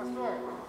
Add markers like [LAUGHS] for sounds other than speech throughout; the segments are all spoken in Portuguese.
That's right.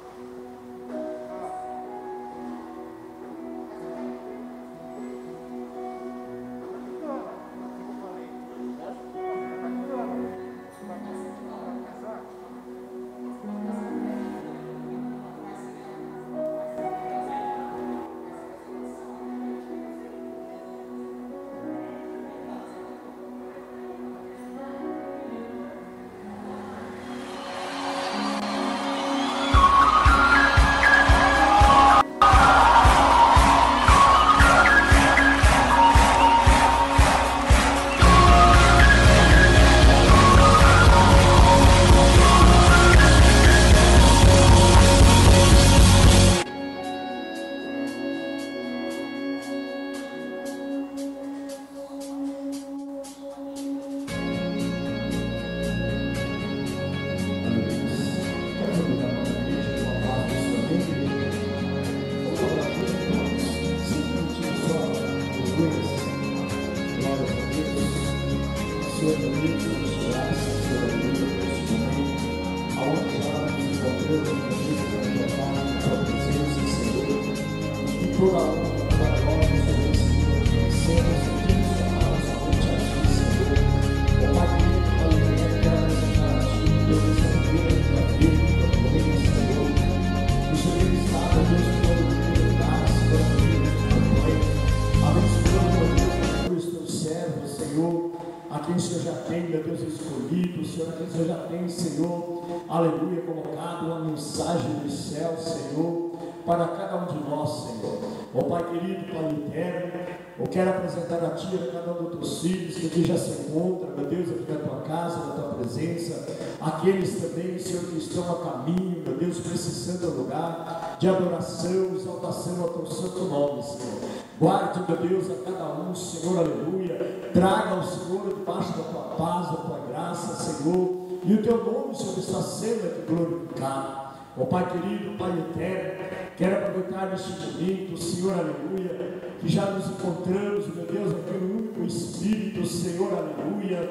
quero apresentar a Ti a cada um dos teus filhos que aqui já se encontra, meu Deus, aqui na Tua casa, na Tua presença, aqueles também, Senhor, que estão a caminho, meu Deus, precisando santo lugar de adoração, exaltação ao Teu santo nome, Senhor. Guarde, meu Deus, a cada um, Senhor, aleluia. Traga ao Senhor debaixo da Tua paz, da Tua graça, Senhor. E o Teu nome, Senhor, está sendo aqui glorificado. Ó Pai querido, Pai eterno, quero aproveitar neste momento, Senhor, aleluia, que já nos encontramos, meu Deus, aqui no único Espírito, Senhor, aleluia,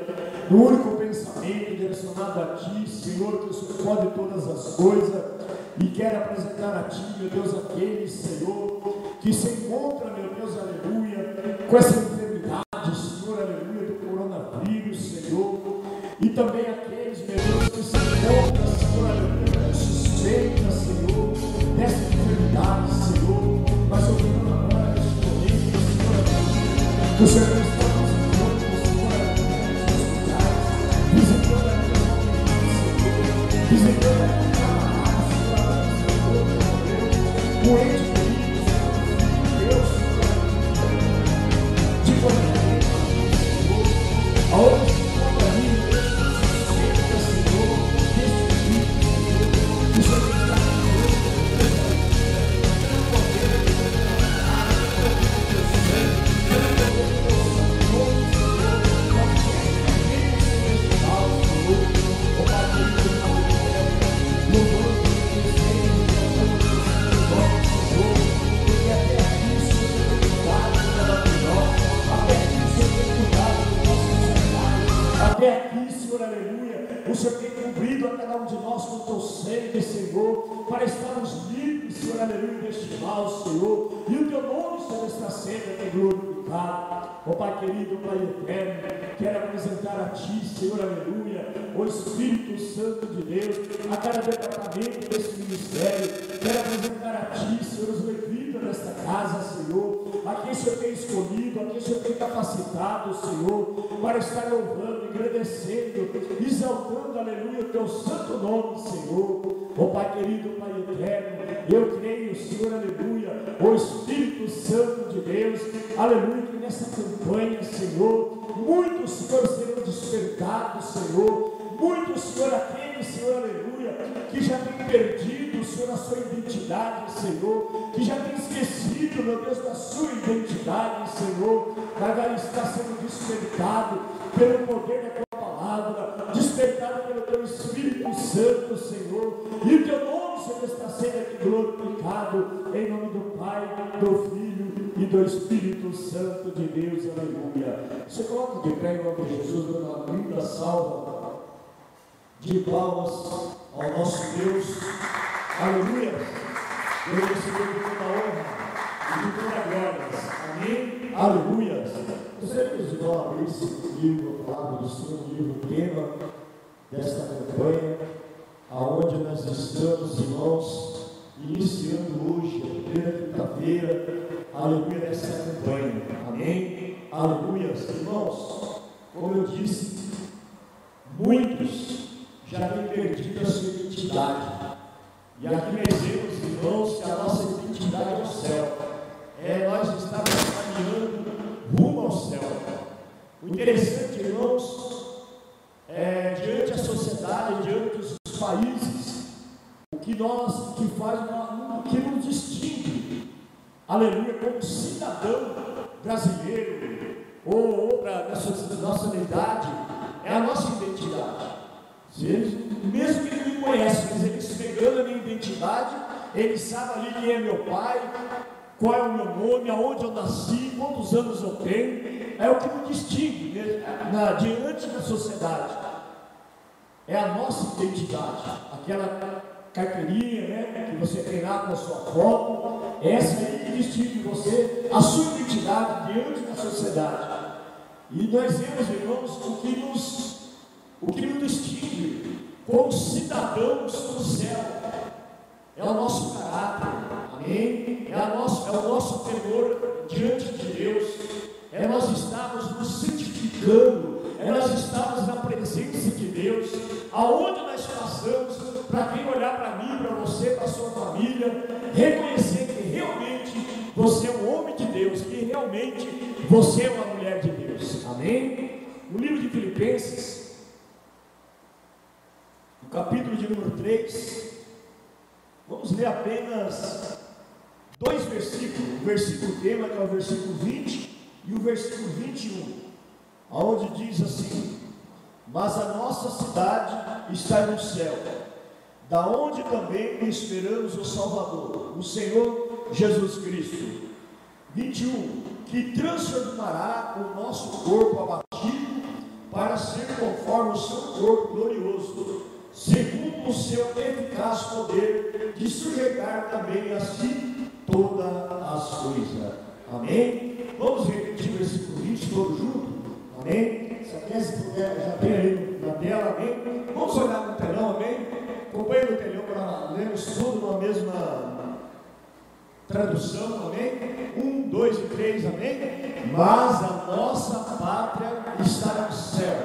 no único pensamento direcionado a Ti, Senhor, que sucode todas as coisas, e quero apresentar a Ti, meu Deus, aquele Senhor, que se encontra, meu Deus, aleluia, com essa enfermidade, Senhor, aleluia, do coronavírus, Senhor, e também aqueles, meu Deus, que se encontram, seca, Senhor, dessa enfermidade, Senhor, mas eu não agora nesse momento, Senhor, que o Senhor está nos encontrando, Senhor, nos visitando a minha família, Senhor, visitando a minha casa, Senhor, senda tem glorificado. Ó Pai querido, Pai eterno, quero apresentar a Ti, Senhor, aleluia, o Espírito Santo de Deus, a cada departamento desse ministério. Quero apresentar a Ti, Senhor, os levitas desta casa, Senhor a quem o Senhor tem escolhido, a quem o Senhor tem capacitado, Senhor, para estar louvando, agradecendo, exaltando, aleluia, o teu santo nome, Senhor. Ó Pai querido, Pai eterno, eu creio, Senhor, aleluia, o Espírito Santo de Deus, aleluia, que nessa campanha, Senhor, muitos, Senhor, serão despertados, Senhor, muitos, Senhor, aqueles, Senhor, aleluia que já tem perdido, Senhor, a sua identidade, Senhor, que já tem esquecido, meu Deus, da sua identidade, Senhor, mas ela está sendo despertado pelo poder da tua palavra, despertado pelo teu Espírito Santo, Senhor, e o teu nome, Senhor, está sendo aqui glorificado, em nome do Pai, do Filho e do Espírito Santo de Deus, aleluia. Você coloca de pé em nome de Jesus, dando uma linda salva de palmas ao nosso Deus. Aleluia! Deus recebeu de toda honra e de toda glória. Amém? Aleluia! Você nos dá abrir esse livro, a palavra do Senhor, o livro tema desta campanha, aonde nós estamos, irmãos, iniciando hoje, a primeira quinta-feira, aleluia, dessa campanha. Amém? Aleluia! Irmãos, como eu disse, muitos já têm perdido a sua identidade. E aqui nós vemos, irmãos, que a nossa identidade é o céu. É, nós estamos caminhando rumo ao céu. O interessante, irmãos, é diante da sociedade, diante dos países, o que nós, que faz, o que nos distingue, aleluia, como cidadão brasileiro, ou outra da nossa unidade, é a nossa identidade. Mesmo que ele me conhece, mas ele esfregando a minha identidade, ele sabe ali quem é meu pai, qual é o meu nome, aonde eu nasci, quantos anos eu tenho, é o que me distingue né, na, diante da sociedade. É a nossa identidade, aquela carteirinha né, que você tem lá com a sua foto, essa aí que distingue você, a sua identidade diante da sociedade. E nós vemos, irmãos, o que nos, o que nos distingue como cidadãos do céu. É o nosso caráter, amém? É, nosso, é o nosso temor diante de Deus. É nós estarmos nos santificando, é nós estarmos na presença de Deus, aonde nós passamos, para quem olhar para mim, para você, para sua família, reconhecer que realmente você é um homem de Deus, que realmente você é uma mulher de Deus. Amém? No livro de Filipenses, no capítulo de número 3, vamos ler apenas dois versículos, o versículo tema, que é o versículo 20, e o versículo 21, aonde diz assim: Mas a nossa cidade está no céu, da onde também esperamos o Salvador, o Senhor Jesus Cristo. 21 que transformará o nosso corpo abatido para ser conforme o seu corpo glorioso, segundo o seu eficaz poder de sujeitar também a si todas as coisas. Amém? Vamos repetir o versículo 20 todos juntos? Amém? Se até se puder, já tem aí na tela, amém? Vamos olhar no telão, amém? Acompanhe no telão para lermos tudo na mesma Tradução, amém? Um, dois e três, amém? Mas a nossa pátria está no céu,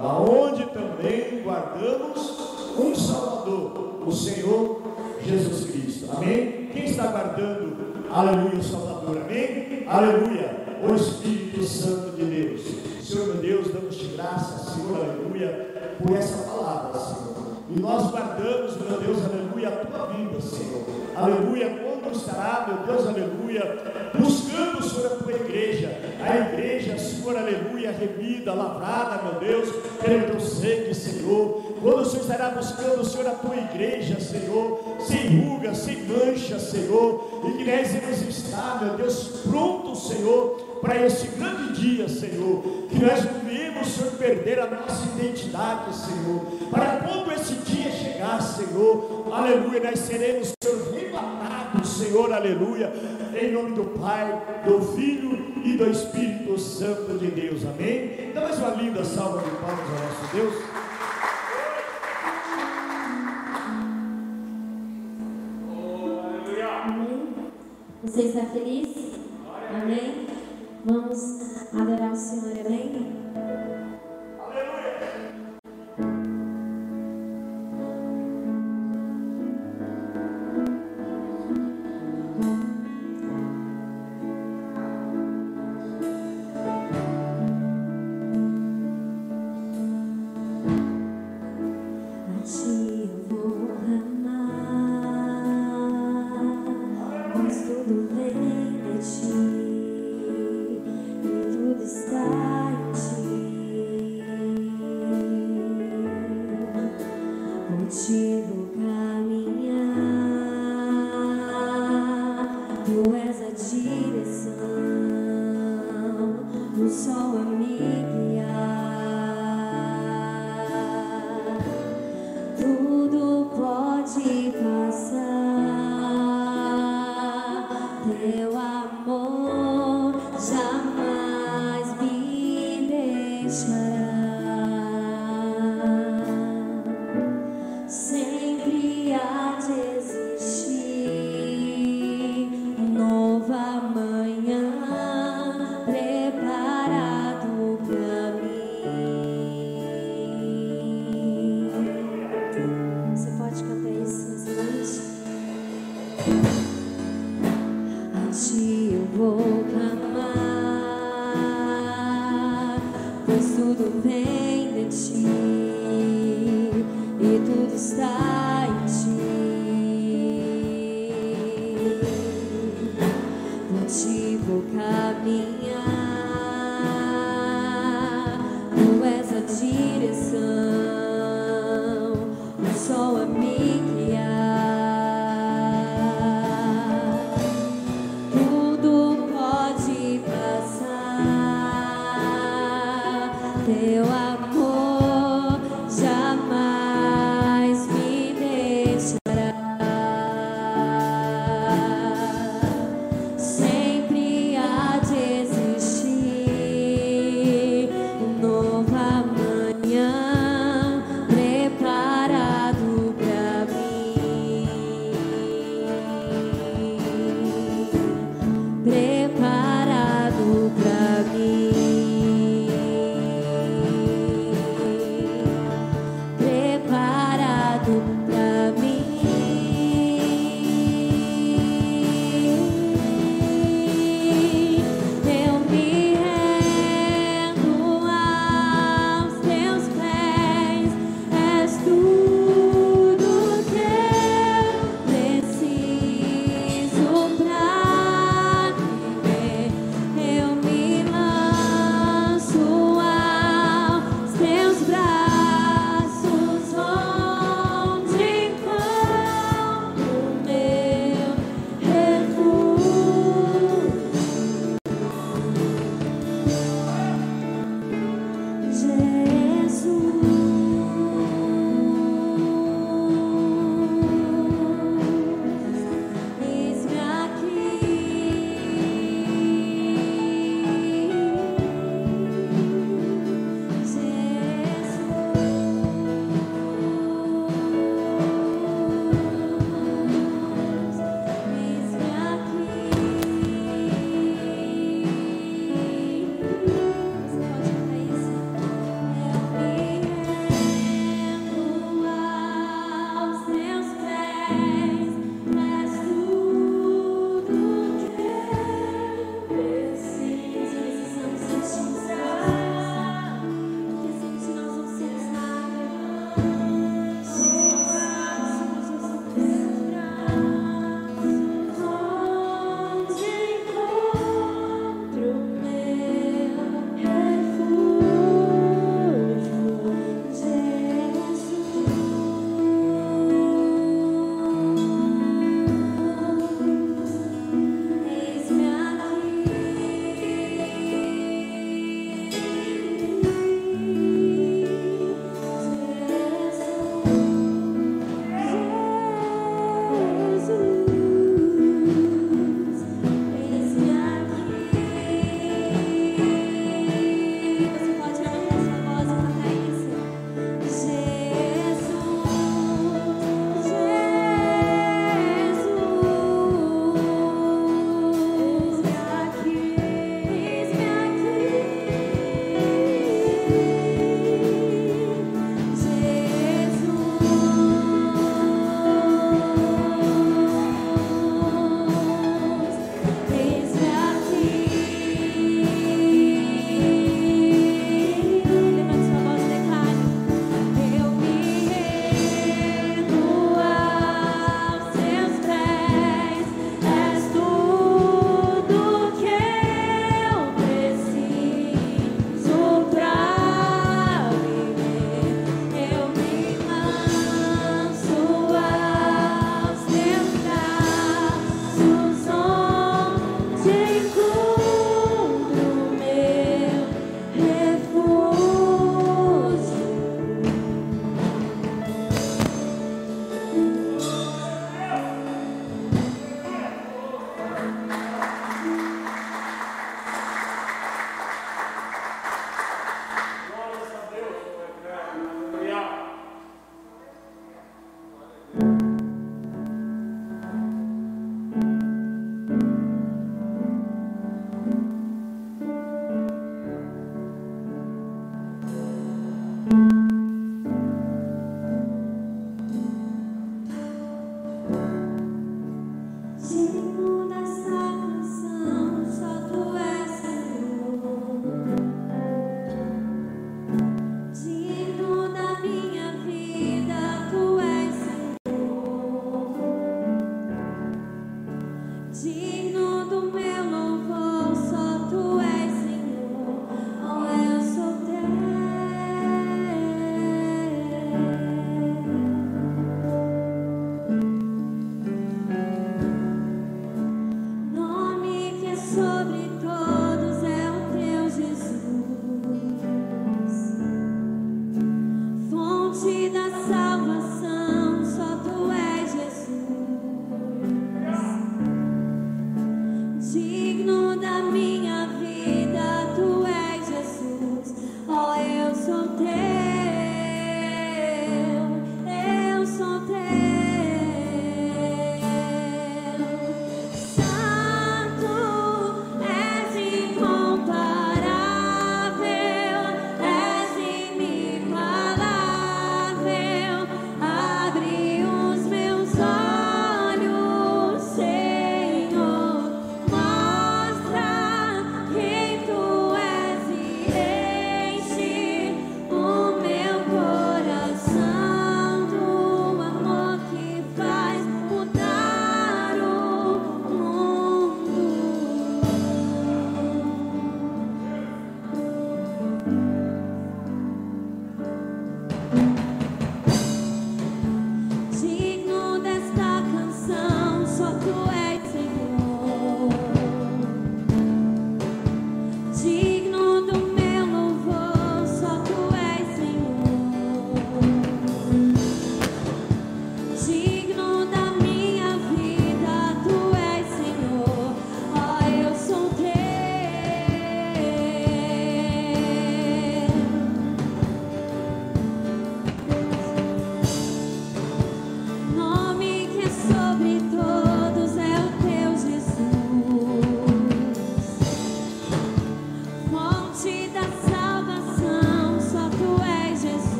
da onde também guardamos um Salvador, o Senhor Jesus Cristo, amém? Quem está guardando, aleluia, o Salvador, amém? Aleluia, o Espírito Santo de Deus. Senhor meu Deus, damos-te graça, Senhor, aleluia, por essa palavra, Senhor. E nós guardamos, meu Deus, aleluia, a tua vida, Senhor. Aleluia, estará, meu Deus, aleluia, buscando, Senhor, a tua igreja, a igreja, Senhor, aleluia, remida, lavrada, meu Deus, pelo teu sangue, Senhor. Quando o Senhor estará buscando, Senhor, a tua igreja, Senhor, sem ruga, sem mancha, Senhor, e que nós vamos estar, meu Deus, pronto, Senhor, para esse grande dia, Senhor, que nós não viemos, Senhor, perder a nossa identidade, Senhor, para quando esse dia chegar, Senhor, aleluia, nós seremos, Senhor, Senhor, aleluia, em nome do Pai, do Filho e do Espírito Santo de Deus, amém? Dá mais uma linda salva de palmas ao nosso Deus. Amém. Você está feliz? Amém? Vamos adorar o Senhor, amém? tudo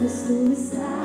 the suicide.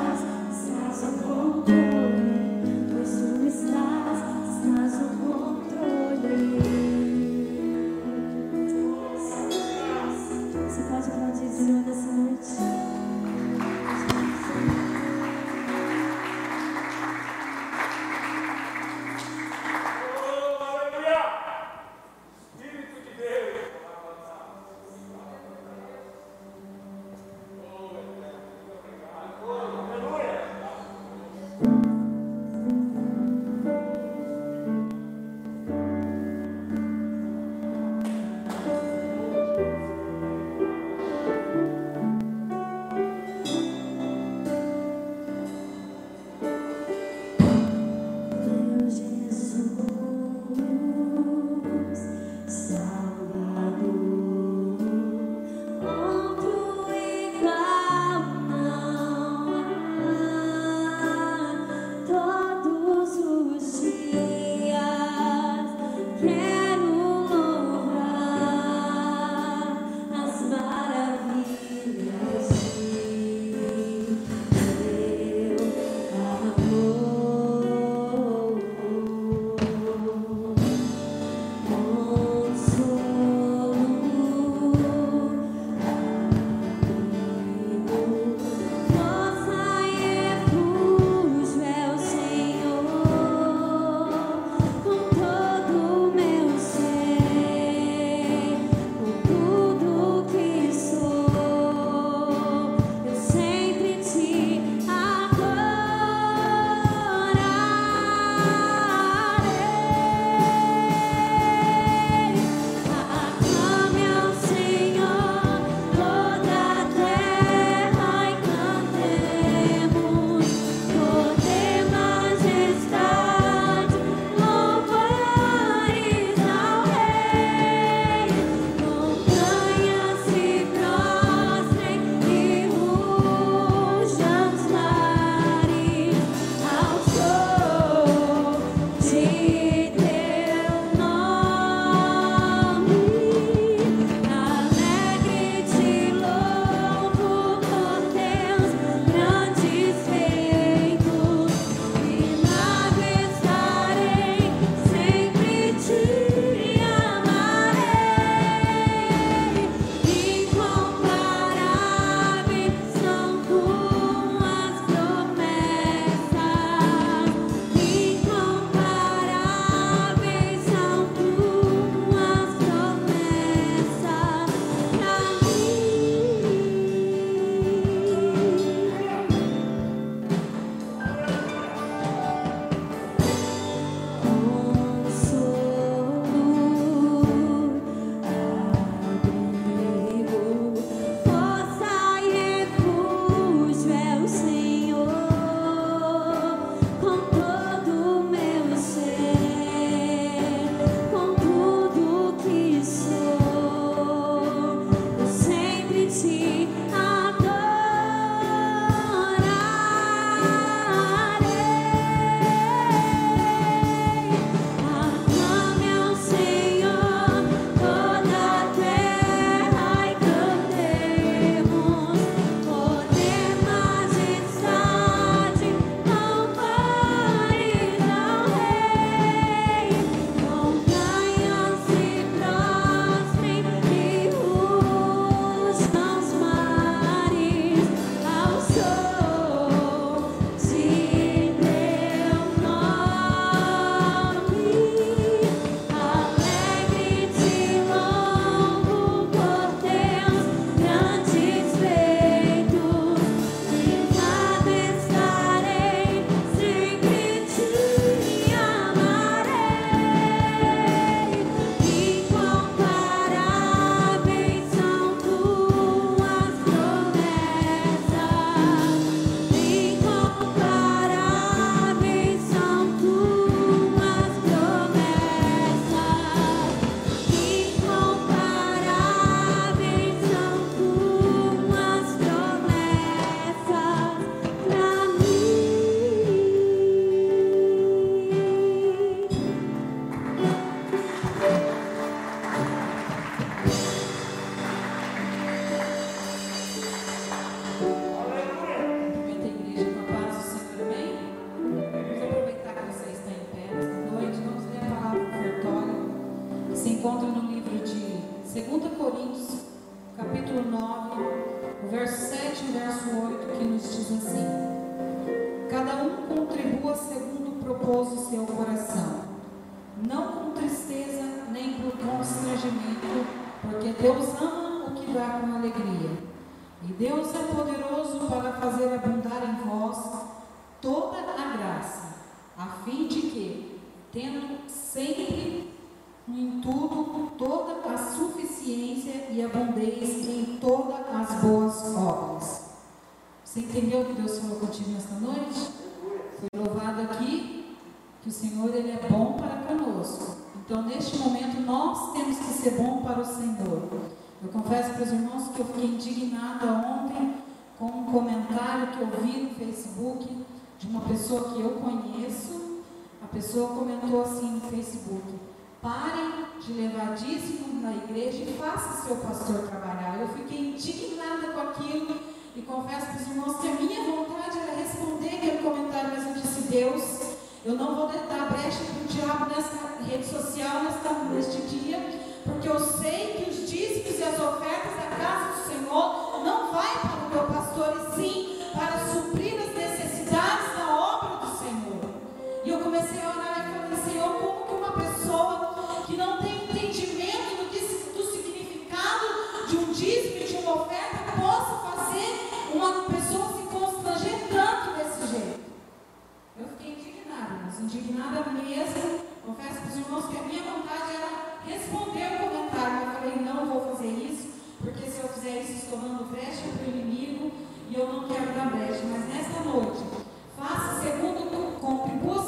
arma. Eu falei, não vou fazer isso, porque se eu fizer isso, estou dando brecha para o inimigo e eu não quero dar brecha. Mas nessa noite, faça segundo, contribua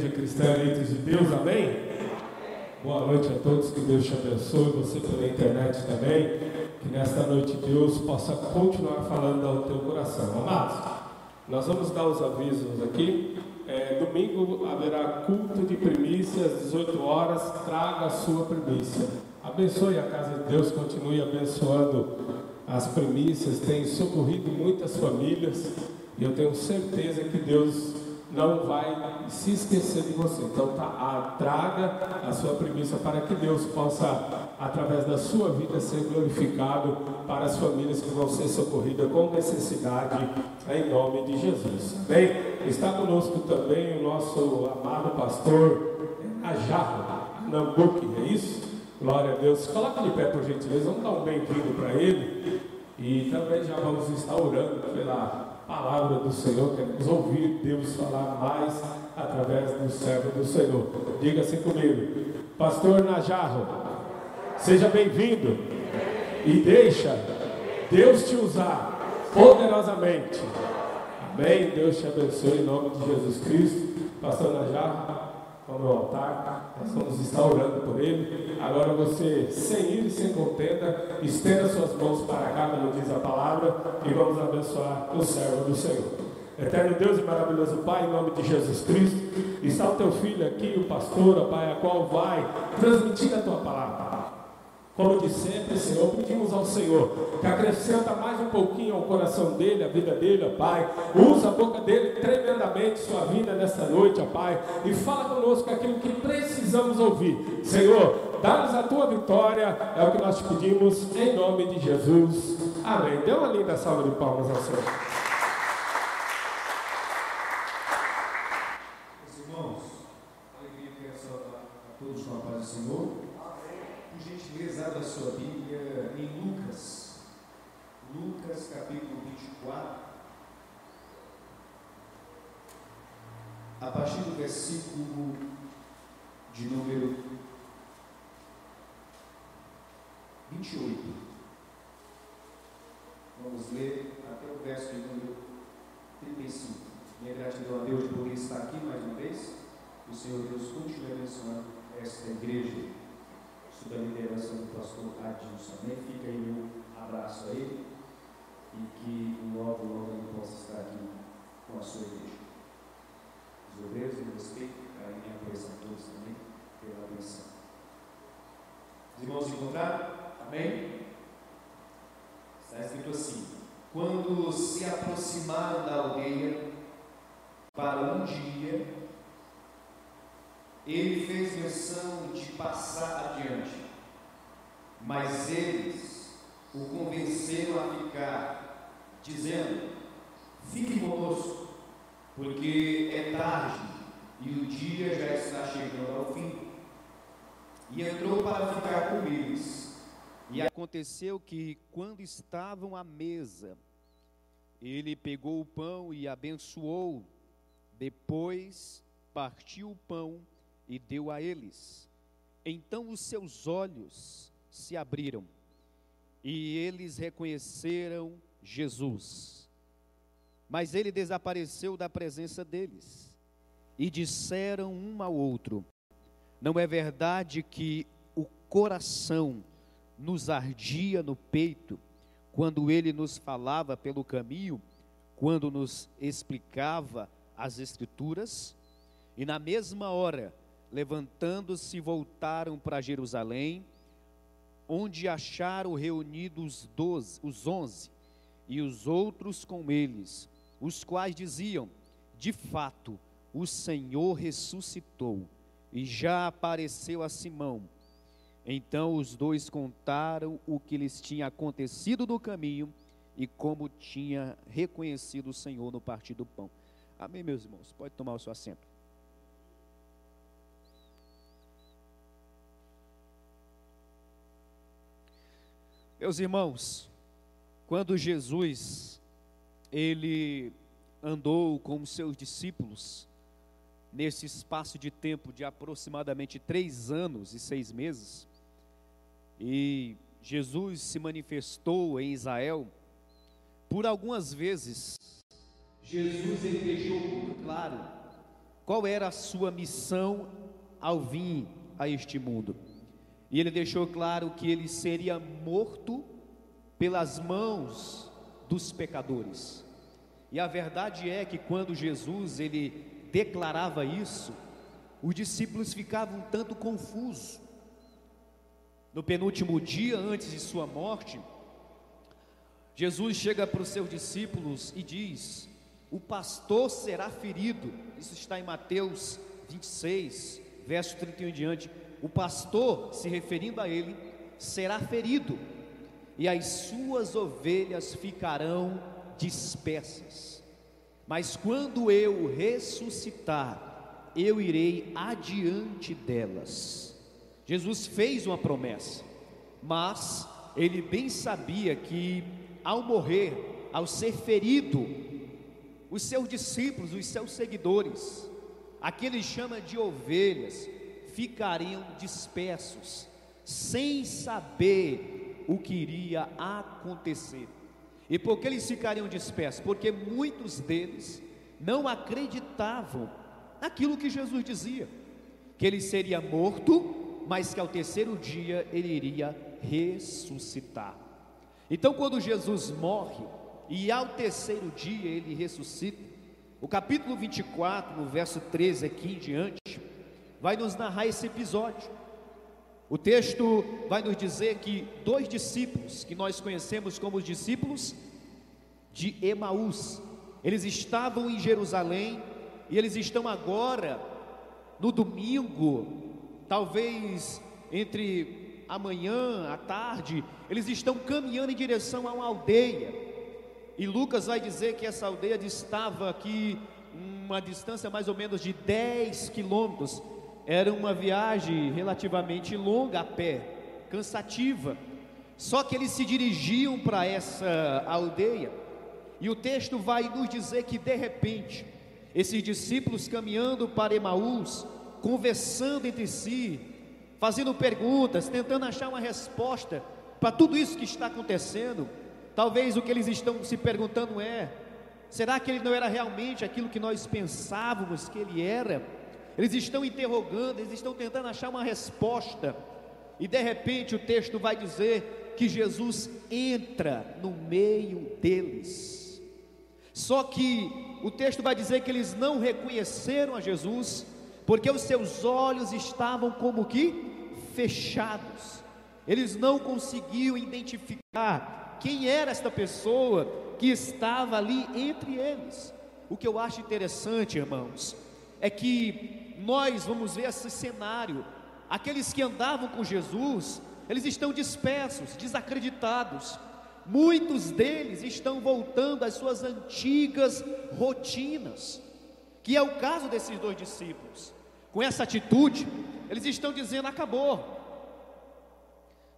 igreja cristã eleitos de Deus, amém? Boa noite a todos, que Deus te abençoe, você pela internet também. Que nesta noite Deus possa continuar falando ao teu coração. Amados, nós vamos dar os avisos aqui. É, domingo haverá culto de primícias, às 18 horas. Traga a sua primícia. Abençoe a casa de Deus, continue abençoando as primícias. Tem socorrido muitas famílias e eu tenho certeza que Deus não vai se esquecer de você. Então, tá, a, traga a sua premissa para que Deus possa, através da sua vida, ser glorificado para as famílias que vão ser socorridas com necessidade, em nome de Jesus. Bem, está conosco também o nosso amado pastor Ajarro Nambuque, é isso? Glória a Deus. Coloque de pé, por gentileza. Vamos dar um bem-vindo para ele. E também já vamos estar orando pela palavra do Senhor, queremos ouvir Deus falar mais através do servo do Senhor. Diga assim comigo, Pastor Najarro, seja bem-vindo e deixa Deus te usar poderosamente. Amém? Deus te abençoe em nome de Jesus Cristo. Pastor Najarro, como no altar, nós vamos estar orando por ele. Agora você, sem ir e sem contenda, estenda suas mãos para cá, como diz a palavra, e vamos abençoar o servo do Senhor. Eterno Deus e maravilhoso Pai, em nome de Jesus Cristo, está o teu filho aqui, o pastor, Pai, a qual vai transmitir a tua palavra. Como de sempre, Senhor, pedimos ao Senhor que acrescenta mais um pouquinho ao coração dele, a vida dele, ó Pai. Usa a boca dele tremendamente, sua vida nesta noite, ó Pai. E fala conosco aquilo que precisamos ouvir. Senhor, dá-nos a tua vitória, é o que nós te pedimos, em nome de Jesus. Amém. Dê uma linda salva de palmas ao Senhor. irmãos, alegria que saudar a todos com a paz do Senhor gentileza, abra sua Bíblia em Lucas. Lucas, capítulo 24. A partir do versículo de número 28. Vamos ler até o verso de número 35. Minha gratidão a Deus por estar aqui mais uma vez. O Senhor Deus continue abençoando esta igreja sob a liderança do pastor Adilson. Amém? Fica aí meu abraço a ele e que logo, logo ele possa estar aqui com a sua igreja. Os obreiros, em respeito, carinho e apreço a todos também pela atenção. Os irmãos encontraram? Amém? Está escrito assim: Quando se aproximaram da aldeia para um dia ele fez menção de passar adiante, mas eles o convenceram a ficar, dizendo: Fique conosco, porque é tarde e o dia já está chegando ao fim. E entrou para ficar com eles. E aconteceu que, quando estavam à mesa, ele pegou o pão e abençoou, depois partiu o pão e deu a eles. Então os seus olhos se abriram e eles reconheceram Jesus. Mas ele desapareceu da presença deles e disseram um ao outro: Não é verdade que o coração nos ardia no peito quando ele nos falava pelo caminho, quando nos explicava as Escrituras? E na mesma hora levantando-se, voltaram para Jerusalém, onde acharam reunidos doze, os onze e os outros com eles, os quais diziam: De fato, o Senhor ressuscitou e já apareceu a Simão. Então os dois contaram o que lhes tinha acontecido no caminho e como tinha reconhecido o Senhor no partir do pão. Amém, meus irmãos? Pode tomar o seu assento. Meus irmãos, quando Jesus ele andou com os seus discípulos nesse espaço de tempo de aproximadamente três anos e seis meses, e Jesus se manifestou em Israel, por algumas vezes, Jesus deixou muito claro qual era a sua missão ao vir a este mundo. E ele deixou claro que ele seria morto pelas mãos dos pecadores. E a verdade é que quando Jesus ele declarava isso, os discípulos ficavam um tanto confusos. No penúltimo dia antes de sua morte, Jesus chega para os seus discípulos e diz: O pastor será ferido. Isso está em Mateus 26, verso 31 em diante o pastor, se referindo a ele, será ferido, e as suas ovelhas ficarão dispersas. Mas quando eu ressuscitar, eu irei adiante delas. Jesus fez uma promessa, mas ele bem sabia que ao morrer, ao ser ferido, os seus discípulos, os seus seguidores, aqueles chama de ovelhas, ficariam dispersos, sem saber o que iria acontecer. E por que eles ficariam dispersos? Porque muitos deles não acreditavam naquilo que Jesus dizia, que ele seria morto, mas que ao terceiro dia ele iria ressuscitar. Então, quando Jesus morre e ao terceiro dia ele ressuscita, o capítulo 24, no verso 13 aqui em diante, vai nos narrar esse episódio. O texto vai nos dizer que dois discípulos, que nós conhecemos como os discípulos de Emaús, eles estavam em Jerusalém e eles estão agora no domingo, talvez entre amanhã, à tarde, eles estão caminhando em direção a uma aldeia. E Lucas vai dizer que essa aldeia estava aqui uma distância mais ou menos de 10 quilômetros era uma viagem relativamente longa a pé, cansativa. Só que eles se dirigiam para essa aldeia, e o texto vai nos dizer que de repente, esses discípulos caminhando para Emaús, conversando entre si, fazendo perguntas, tentando achar uma resposta para tudo isso que está acontecendo. Talvez o que eles estão se perguntando é: será que ele não era realmente aquilo que nós pensávamos que ele era? Eles estão interrogando, eles estão tentando achar uma resposta. E de repente o texto vai dizer que Jesus entra no meio deles. Só que o texto vai dizer que eles não reconheceram a Jesus, porque os seus olhos estavam como que fechados. Eles não conseguiam identificar quem era esta pessoa que estava ali entre eles. O que eu acho interessante, irmãos, é que nós vamos ver esse cenário. Aqueles que andavam com Jesus, eles estão dispersos, desacreditados. Muitos deles estão voltando às suas antigas rotinas, que é o caso desses dois discípulos. Com essa atitude, eles estão dizendo: acabou.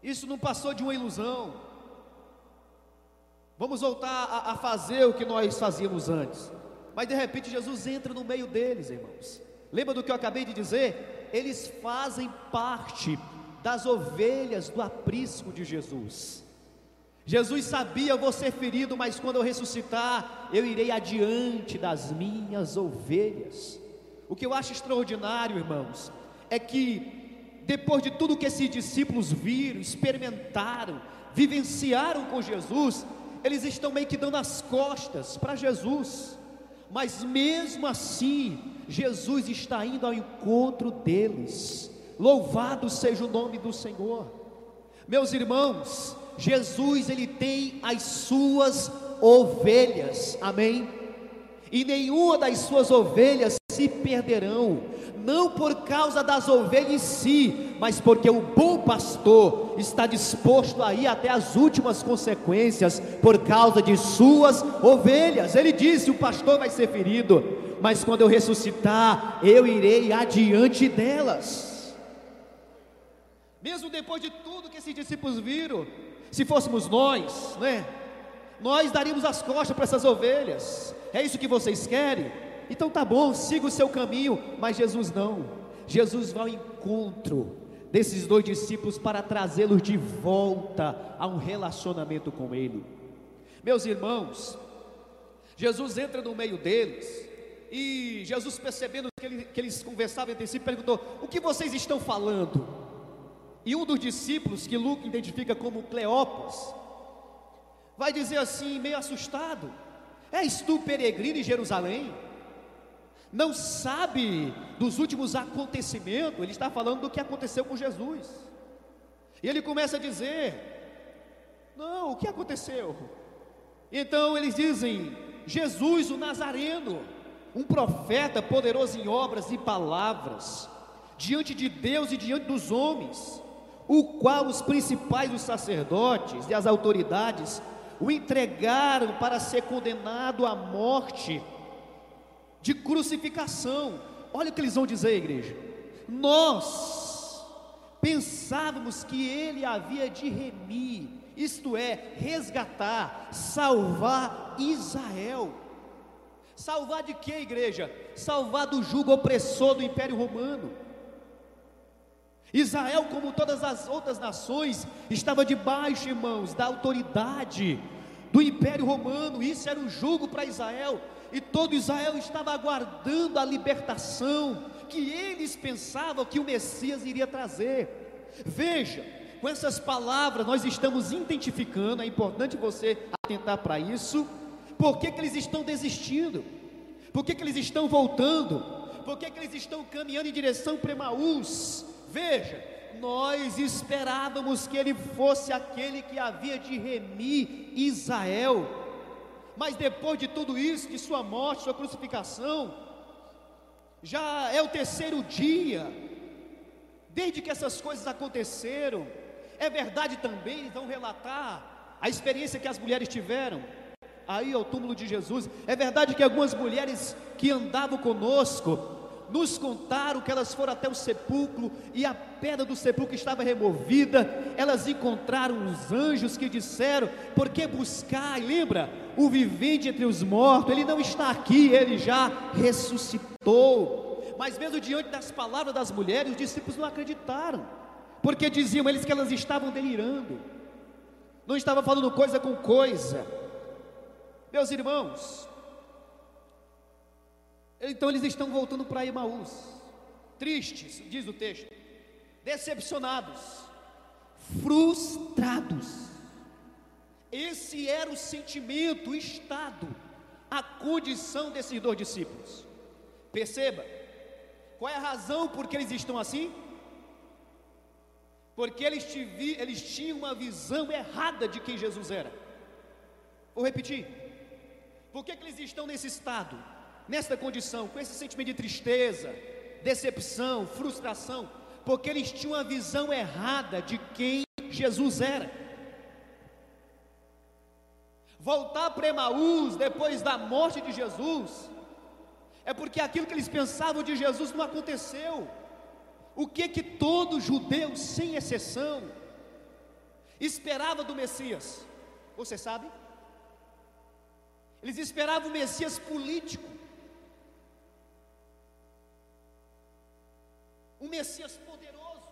Isso não passou de uma ilusão. Vamos voltar a, a fazer o que nós fazíamos antes. Mas de repente Jesus entra no meio deles, irmãos. Lembra do que eu acabei de dizer? Eles fazem parte das ovelhas do aprisco de Jesus. Jesus sabia, eu vou ser ferido, mas quando eu ressuscitar, eu irei adiante das minhas ovelhas. O que eu acho extraordinário, irmãos, é que depois de tudo que esses discípulos viram, experimentaram, vivenciaram com Jesus, eles estão meio que dando as costas para Jesus, mas mesmo assim, Jesus está indo ao encontro deles. Louvado seja o nome do Senhor. Meus irmãos, Jesus ele tem as suas ovelhas. Amém? E nenhuma das suas ovelhas se perderão, não por causa das ovelhas em si, mas porque o bom pastor está disposto a ir até as últimas consequências por causa de suas ovelhas. Ele disse: o pastor vai ser ferido, mas quando eu ressuscitar, eu irei adiante delas. Mesmo depois de tudo que esses discípulos viram, se fôssemos nós, né? Nós daríamos as costas para essas ovelhas. É isso que vocês querem? Então tá bom, siga o seu caminho, mas Jesus não. Jesus vai ao encontro desses dois discípulos para trazê-los de volta a um relacionamento com Ele. Meus irmãos, Jesus entra no meio deles e Jesus, percebendo que, ele, que eles conversavam entre si, perguntou: O que vocês estão falando? E um dos discípulos, que Lucas identifica como Cleopas, vai dizer assim, meio assustado: És tu peregrino em Jerusalém? Não sabe dos últimos acontecimentos? Ele está falando do que aconteceu com Jesus. E ele começa a dizer: Não, o que aconteceu? Então eles dizem: Jesus o Nazareno, um profeta poderoso em obras e palavras, diante de Deus e diante dos homens, o qual os principais dos sacerdotes e as autoridades o entregaram para ser condenado à morte de crucificação. Olha o que eles vão dizer, igreja. Nós pensávamos que ele havia de remir, isto é, resgatar, salvar Israel. Salvar de que, igreja? Salvar do jugo opressor do Império Romano. Israel, como todas as outras nações, estava debaixo, irmãos, da autoridade do Império Romano. Isso era um jugo para Israel, e todo Israel estava aguardando a libertação que eles pensavam que o Messias iria trazer. Veja, com essas palavras nós estamos identificando, é importante você atentar para isso. Por que, que eles estão desistindo? Por que, que eles estão voltando? Por que, que eles estão caminhando em direção para Emaús? Veja, nós esperávamos que ele fosse aquele que havia de remir Israel, mas depois de tudo isso, de sua morte, sua crucificação, já é o terceiro dia, desde que essas coisas aconteceram, é verdade também, vão relatar a experiência que as mulheres tiveram, aí ao túmulo de Jesus, é verdade que algumas mulheres que andavam conosco, nos contaram que elas foram até o sepulcro e a pedra do sepulcro estava removida. Elas encontraram os anjos que disseram: Por que buscar? Lembra, o vivente entre os mortos, ele não está aqui, ele já ressuscitou. Mas mesmo diante das palavras das mulheres, os discípulos não acreditaram, porque diziam eles que elas estavam delirando, não estavam falando coisa com coisa. Meus irmãos, então eles estão voltando para Emaús, tristes, diz o texto, decepcionados, frustrados. Esse era o sentimento, o estado, a condição desses dois discípulos. Perceba, qual é a razão por que eles estão assim? Porque eles, tivi, eles tinham uma visão errada de quem Jesus era. Vou repetir. Por que, que eles estão nesse estado? Nessa condição, com esse sentimento de tristeza, decepção, frustração, porque eles tinham uma visão errada de quem Jesus era. Voltar para Emaús depois da morte de Jesus, é porque aquilo que eles pensavam de Jesus não aconteceu. O que que todo judeu, sem exceção, esperava do Messias? Você sabe? Eles esperavam o Messias político. Um Messias poderoso,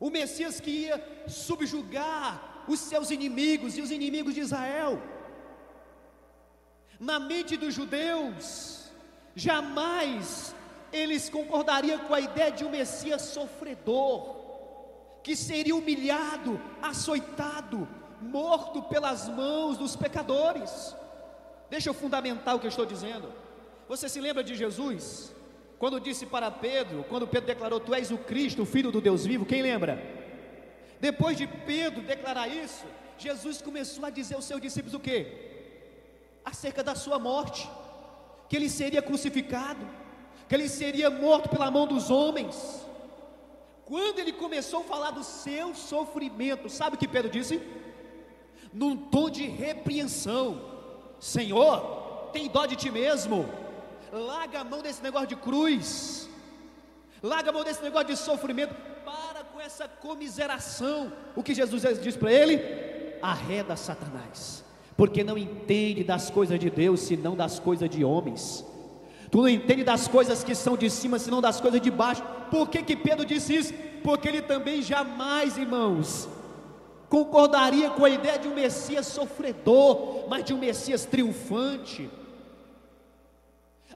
o Messias que ia subjugar os seus inimigos e os inimigos de Israel. Na mente dos judeus, jamais eles concordariam com a ideia de um Messias sofredor, que seria humilhado, açoitado, morto pelas mãos dos pecadores. Deixa eu fundamentar o que eu estou dizendo. Você se lembra de Jesus? Quando disse para Pedro, quando Pedro declarou: Tu és o Cristo, o Filho do Deus vivo, quem lembra? Depois de Pedro declarar isso, Jesus começou a dizer aos seus discípulos o que? Acerca da sua morte, que ele seria crucificado, que ele seria morto pela mão dos homens. Quando ele começou a falar do seu sofrimento, sabe o que Pedro disse? Num tom de repreensão: Senhor, tem dó de ti mesmo larga a mão desse negócio de cruz, larga a mão desse negócio de sofrimento, para com essa comiseração. O que Jesus diz para ele? Arreda Satanás, porque não entende das coisas de Deus, senão das coisas de homens. Tu não entende das coisas que são de cima, senão das coisas de baixo. Por que que Pedro disse isso? Porque ele também jamais, irmãos, concordaria com a ideia de um Messias sofredor, mas de um Messias triunfante.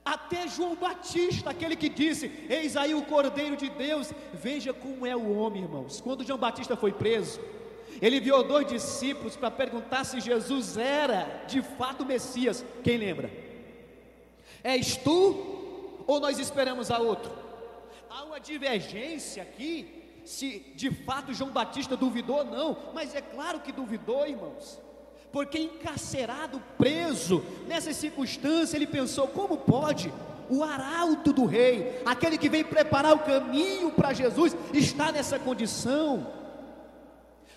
Até João Batista, aquele que disse: Eis aí o Cordeiro de Deus, veja como é o homem, irmãos. Quando João Batista foi preso, ele enviou dois discípulos para perguntar se Jesus era de fato o Messias. Quem lembra? És tu ou nós esperamos a outro? Há uma divergência aqui, se de fato João Batista duvidou ou não, mas é claro que duvidou, irmãos porque encarcerado, preso, nessa circunstância, ele pensou: como pode? O arauto do rei, aquele que vem preparar o caminho para Jesus, está nessa condição.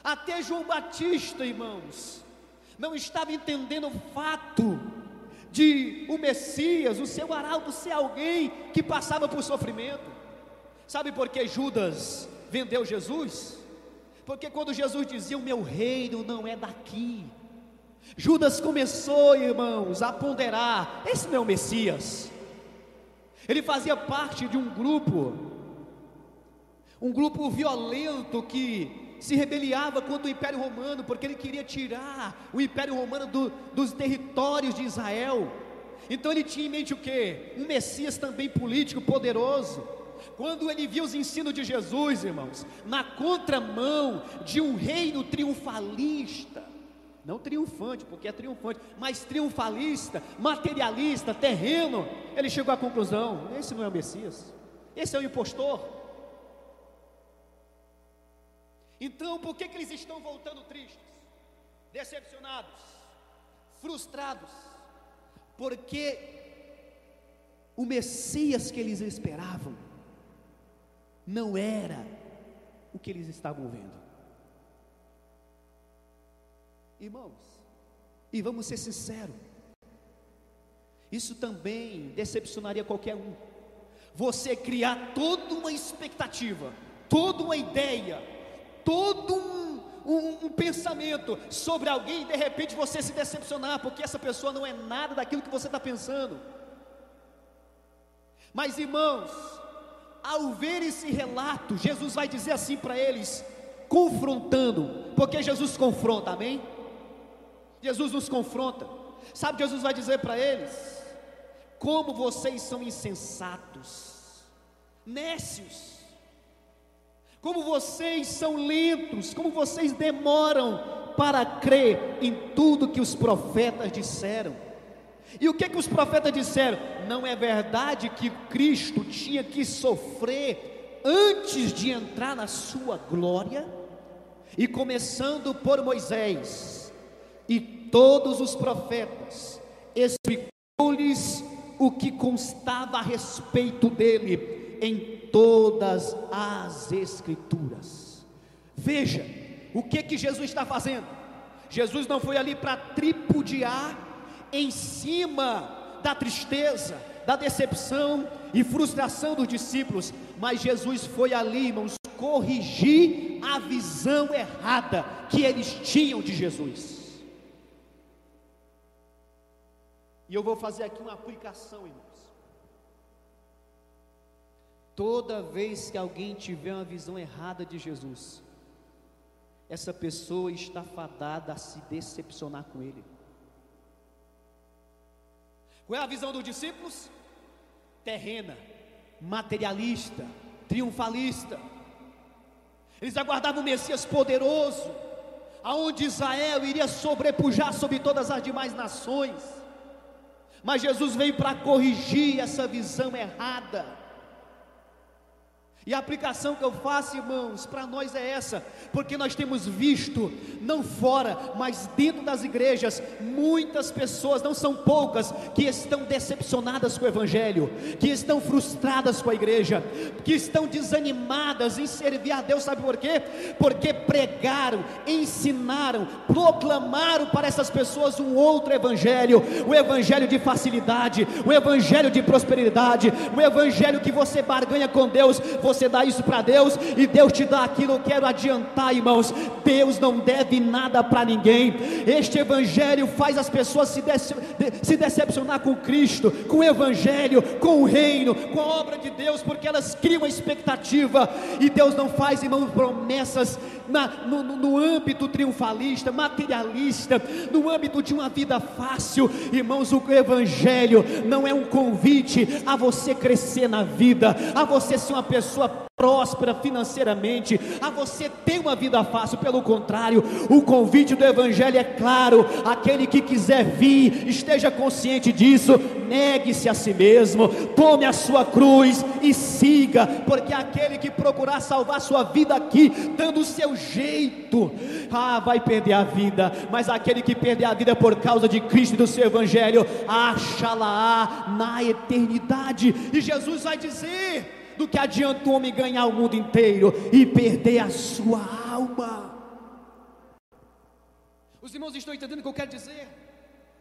Até João Batista, irmãos, não estava entendendo o fato de o Messias, o seu arauto, ser alguém que passava por sofrimento. Sabe por que Judas vendeu Jesus? Porque quando Jesus dizia: O meu reino não é daqui, Judas começou, irmãos, a ponderar: esse não é o Messias. Ele fazia parte de um grupo, um grupo violento que se rebeliava contra o Império Romano, porque ele queria tirar o Império Romano do, dos territórios de Israel. Então ele tinha em mente o que? Um Messias também político, poderoso. Quando ele viu os ensinos de Jesus, irmãos, na contramão de um reino triunfalista, não triunfante, porque é triunfante, mas triunfalista, materialista, terreno. Ele chegou à conclusão: esse não é o Messias, esse é o impostor. Então, por que, que eles estão voltando tristes, decepcionados, frustrados? Porque o Messias que eles esperavam não era o que eles estavam vendo. Irmãos, e vamos ser sinceros, isso também decepcionaria qualquer um. Você criar toda uma expectativa, toda uma ideia, todo um, um, um, pensamento sobre alguém e de repente você se decepcionar, porque essa pessoa não é nada daquilo que você está pensando. Mas irmãos, ao ver esse relato, Jesus vai dizer assim para eles, confrontando, porque Jesus confronta, amém? Jesus nos confronta. Sabe, Jesus vai dizer para eles: como vocês são insensatos, nécios, como vocês são lentos, como vocês demoram para crer em tudo que os profetas disseram. E o que que os profetas disseram? Não é verdade que Cristo tinha que sofrer antes de entrar na sua glória? E começando por Moisés, e todos os profetas, explicou-lhes o que constava a respeito dele em todas as Escrituras. Veja o que que Jesus está fazendo. Jesus não foi ali para tripudiar em cima da tristeza, da decepção e frustração dos discípulos, mas Jesus foi ali, irmãos, corrigir a visão errada que eles tinham de Jesus. E eu vou fazer aqui uma aplicação, irmãos. Toda vez que alguém tiver uma visão errada de Jesus, essa pessoa está fadada a se decepcionar com ele. Qual é a visão dos discípulos? Terrena, materialista, triunfalista. Eles aguardavam o Messias poderoso, aonde Israel iria sobrepujar sobre todas as demais nações. Mas Jesus veio para corrigir essa visão errada. E a aplicação que eu faço, irmãos, para nós é essa, porque nós temos visto, não fora, mas dentro das igrejas, muitas pessoas, não são poucas, que estão decepcionadas com o Evangelho, que estão frustradas com a igreja, que estão desanimadas em servir a Deus, sabe por quê? Porque pregaram, ensinaram, proclamaram para essas pessoas um outro Evangelho, o Evangelho de facilidade, o Evangelho de prosperidade, o Evangelho que você barganha com Deus, você dá isso para Deus e Deus te dá aquilo. Eu quero adiantar, irmãos. Deus não deve nada para ninguém. Este Evangelho faz as pessoas se, dece se decepcionar com Cristo, com o Evangelho, com o reino, com a obra de Deus, porque elas criam a expectativa e Deus não faz, irmãos, promessas na, no, no âmbito triunfalista, materialista, no âmbito de uma vida fácil. Irmãos, o Evangelho não é um convite a você crescer na vida, a você ser uma pessoa próspera financeiramente, a você ter uma vida fácil, pelo contrário, o convite do Evangelho é claro: aquele que quiser vir, esteja consciente disso, negue-se a si mesmo, tome a sua cruz e siga, porque aquele que procurar salvar sua vida aqui, dando o seu jeito, ah, vai perder a vida, mas aquele que perder a vida por causa de Cristo e do seu Evangelho, acha-la na eternidade, e Jesus vai dizer, do que adianta o homem ganhar o mundo inteiro e perder a sua alma. Os irmãos estão entendendo o que eu quero dizer?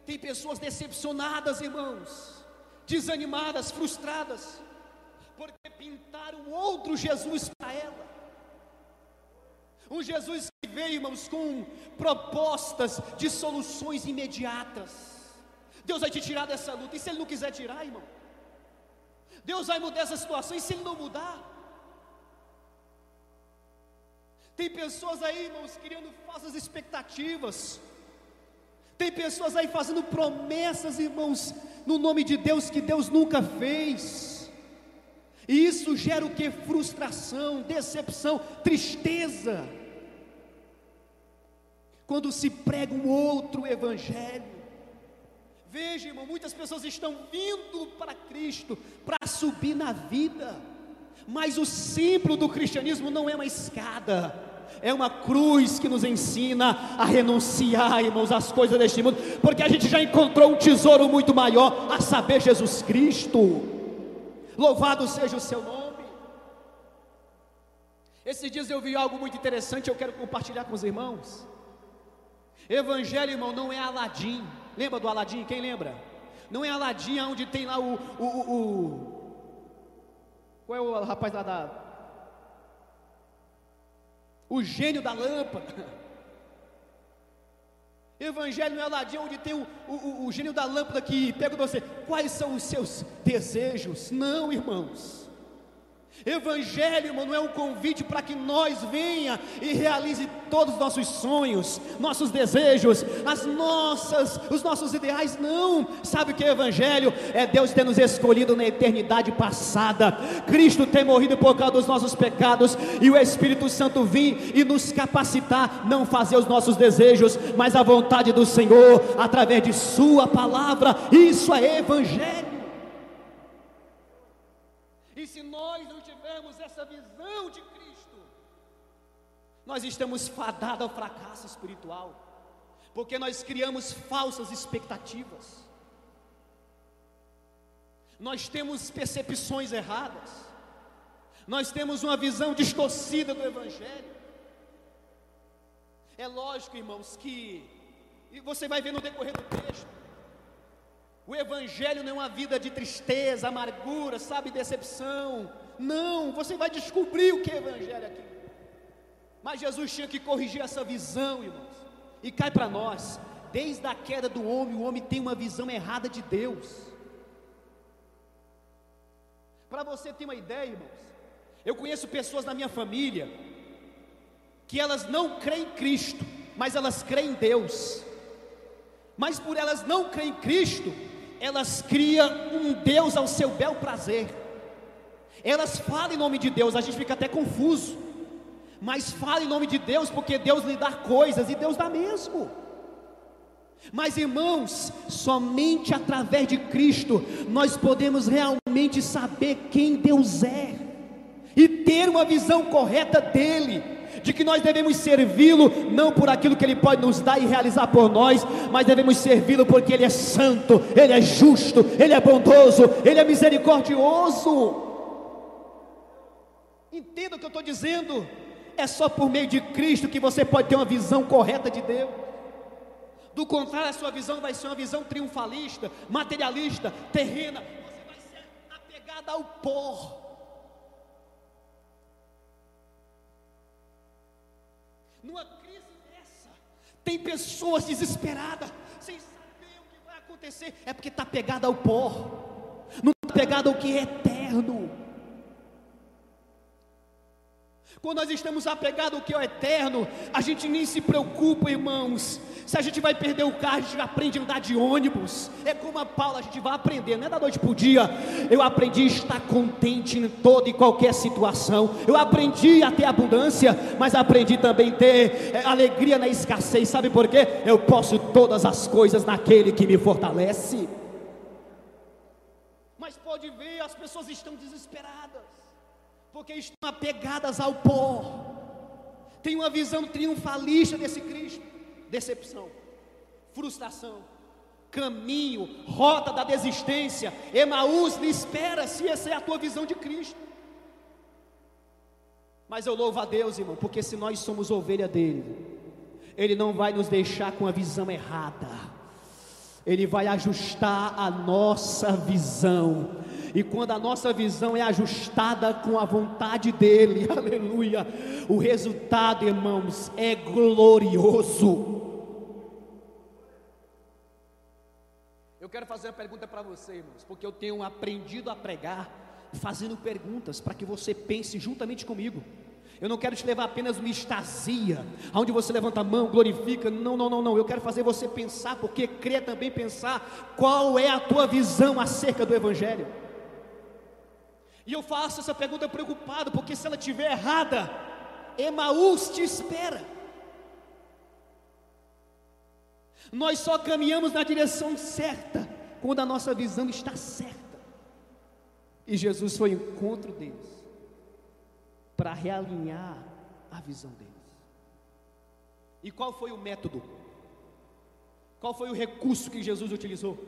Tem pessoas decepcionadas, irmãos, desanimadas, frustradas, porque pintaram outro Jesus para ela. Um Jesus que veio, irmãos, com propostas de soluções imediatas. Deus vai te tirar dessa luta, e se Ele não quiser tirar, irmão? Deus vai mudar essa situação e se Ele não mudar? Tem pessoas aí, irmãos, criando falsas expectativas. Tem pessoas aí fazendo promessas, irmãos, no nome de Deus que Deus nunca fez. E isso gera o que? Frustração, decepção, tristeza. Quando se prega um outro evangelho. Veja, irmão, muitas pessoas estão vindo para Cristo para subir na vida, mas o símbolo do cristianismo não é uma escada, é uma cruz que nos ensina a renunciar, irmãos, às coisas deste mundo, porque a gente já encontrou um tesouro muito maior, a saber, Jesus Cristo. Louvado seja o seu nome. Esses dias eu vi algo muito interessante, eu quero compartilhar com os irmãos. Evangelho, irmão, não é Aladim. Lembra do Aladim? Quem lembra? Não é Aladim onde tem lá o, o, o. Qual é o rapaz lá da. O gênio da lâmpada. Evangelho não é Aladim onde tem o, o, o gênio da lâmpada que pega você. Quais são os seus desejos? Não, irmãos. Evangelho, irmão, é um convite para que nós venha e realize todos os nossos sonhos, nossos desejos, as nossas, os nossos ideais, não. Sabe o que é evangelho? É Deus ter nos escolhido na eternidade passada. Cristo ter morrido por causa dos nossos pecados e o Espírito Santo vir e nos capacitar não fazer os nossos desejos, mas a vontade do Senhor através de sua palavra. Isso é evangelho. E se nós não tivermos essa visão de Cristo, nós estamos fadados ao fracasso espiritual, porque nós criamos falsas expectativas, nós temos percepções erradas, nós temos uma visão distorcida do Evangelho. É lógico, irmãos, que e você vai ver no decorrer do texto, o Evangelho não é uma vida de tristeza, amargura, sabe, decepção. Não, você vai descobrir o que é Evangelho aqui. Mas Jesus tinha que corrigir essa visão, irmãos. E cai para nós. Desde a queda do homem, o homem tem uma visão errada de Deus. Para você ter uma ideia, irmãos, eu conheço pessoas na minha família que elas não creem em Cristo, mas elas creem em Deus. Mas por elas não creem em Cristo, elas criam um Deus ao seu bel prazer. Elas falam em nome de Deus, a gente fica até confuso. Mas fala em nome de Deus, porque Deus lhe dá coisas e Deus dá mesmo. Mas irmãos, somente através de Cristo nós podemos realmente saber quem Deus é e ter uma visão correta dele de que nós devemos servi-lo não por aquilo que ele pode nos dar e realizar por nós, mas devemos servi-lo porque ele é santo, ele é justo, ele é bondoso, ele é misericordioso. Entenda o que eu estou dizendo. É só por meio de Cristo que você pode ter uma visão correta de Deus. Do contrário, a sua visão vai ser uma visão triunfalista, materialista, terrena. Você vai ser apegada ao pó. Numa crise dessa, tem pessoas desesperadas, sem saber o que vai acontecer. É porque está apegada ao pó, não está apegada ao que é eterno. Quando nós estamos apegados ao que é eterno, a gente nem se preocupa, irmãos. Se a gente vai perder o carro, a gente aprende a andar de ônibus. É como a Paula, a gente vai aprender, não é da noite para o dia. Eu aprendi a estar contente em toda e qualquer situação. Eu aprendi a ter abundância, mas aprendi também a ter é, alegria na escassez. Sabe por quê? Eu posso todas as coisas naquele que me fortalece. Mas pode ver, as pessoas estão desesperadas porque estão apegadas ao pó. Tem uma visão triunfalista desse Cristo. Decepção, frustração, caminho, rota da desistência. Emaús lhe espera se essa é a tua visão de Cristo. Mas eu louvo a Deus, irmão, porque se nós somos ovelha dele, ele não vai nos deixar com a visão errada. Ele vai ajustar a nossa visão e quando a nossa visão é ajustada com a vontade dEle, [LAUGHS] aleluia, o resultado, irmãos, é glorioso. Eu quero fazer uma pergunta para você, irmãos, porque eu tenho aprendido a pregar fazendo perguntas para que você pense juntamente comigo. Eu não quero te levar apenas uma estasia, onde você levanta a mão, glorifica. Não, não, não, não. Eu quero fazer você pensar, porque crê também pensar qual é a tua visão acerca do Evangelho. E eu faço essa pergunta preocupado, porque se ela estiver errada, Emaús te espera. Nós só caminhamos na direção certa quando a nossa visão está certa. E Jesus foi ao encontro deles para realinhar a visão deles. E qual foi o método? Qual foi o recurso que Jesus utilizou?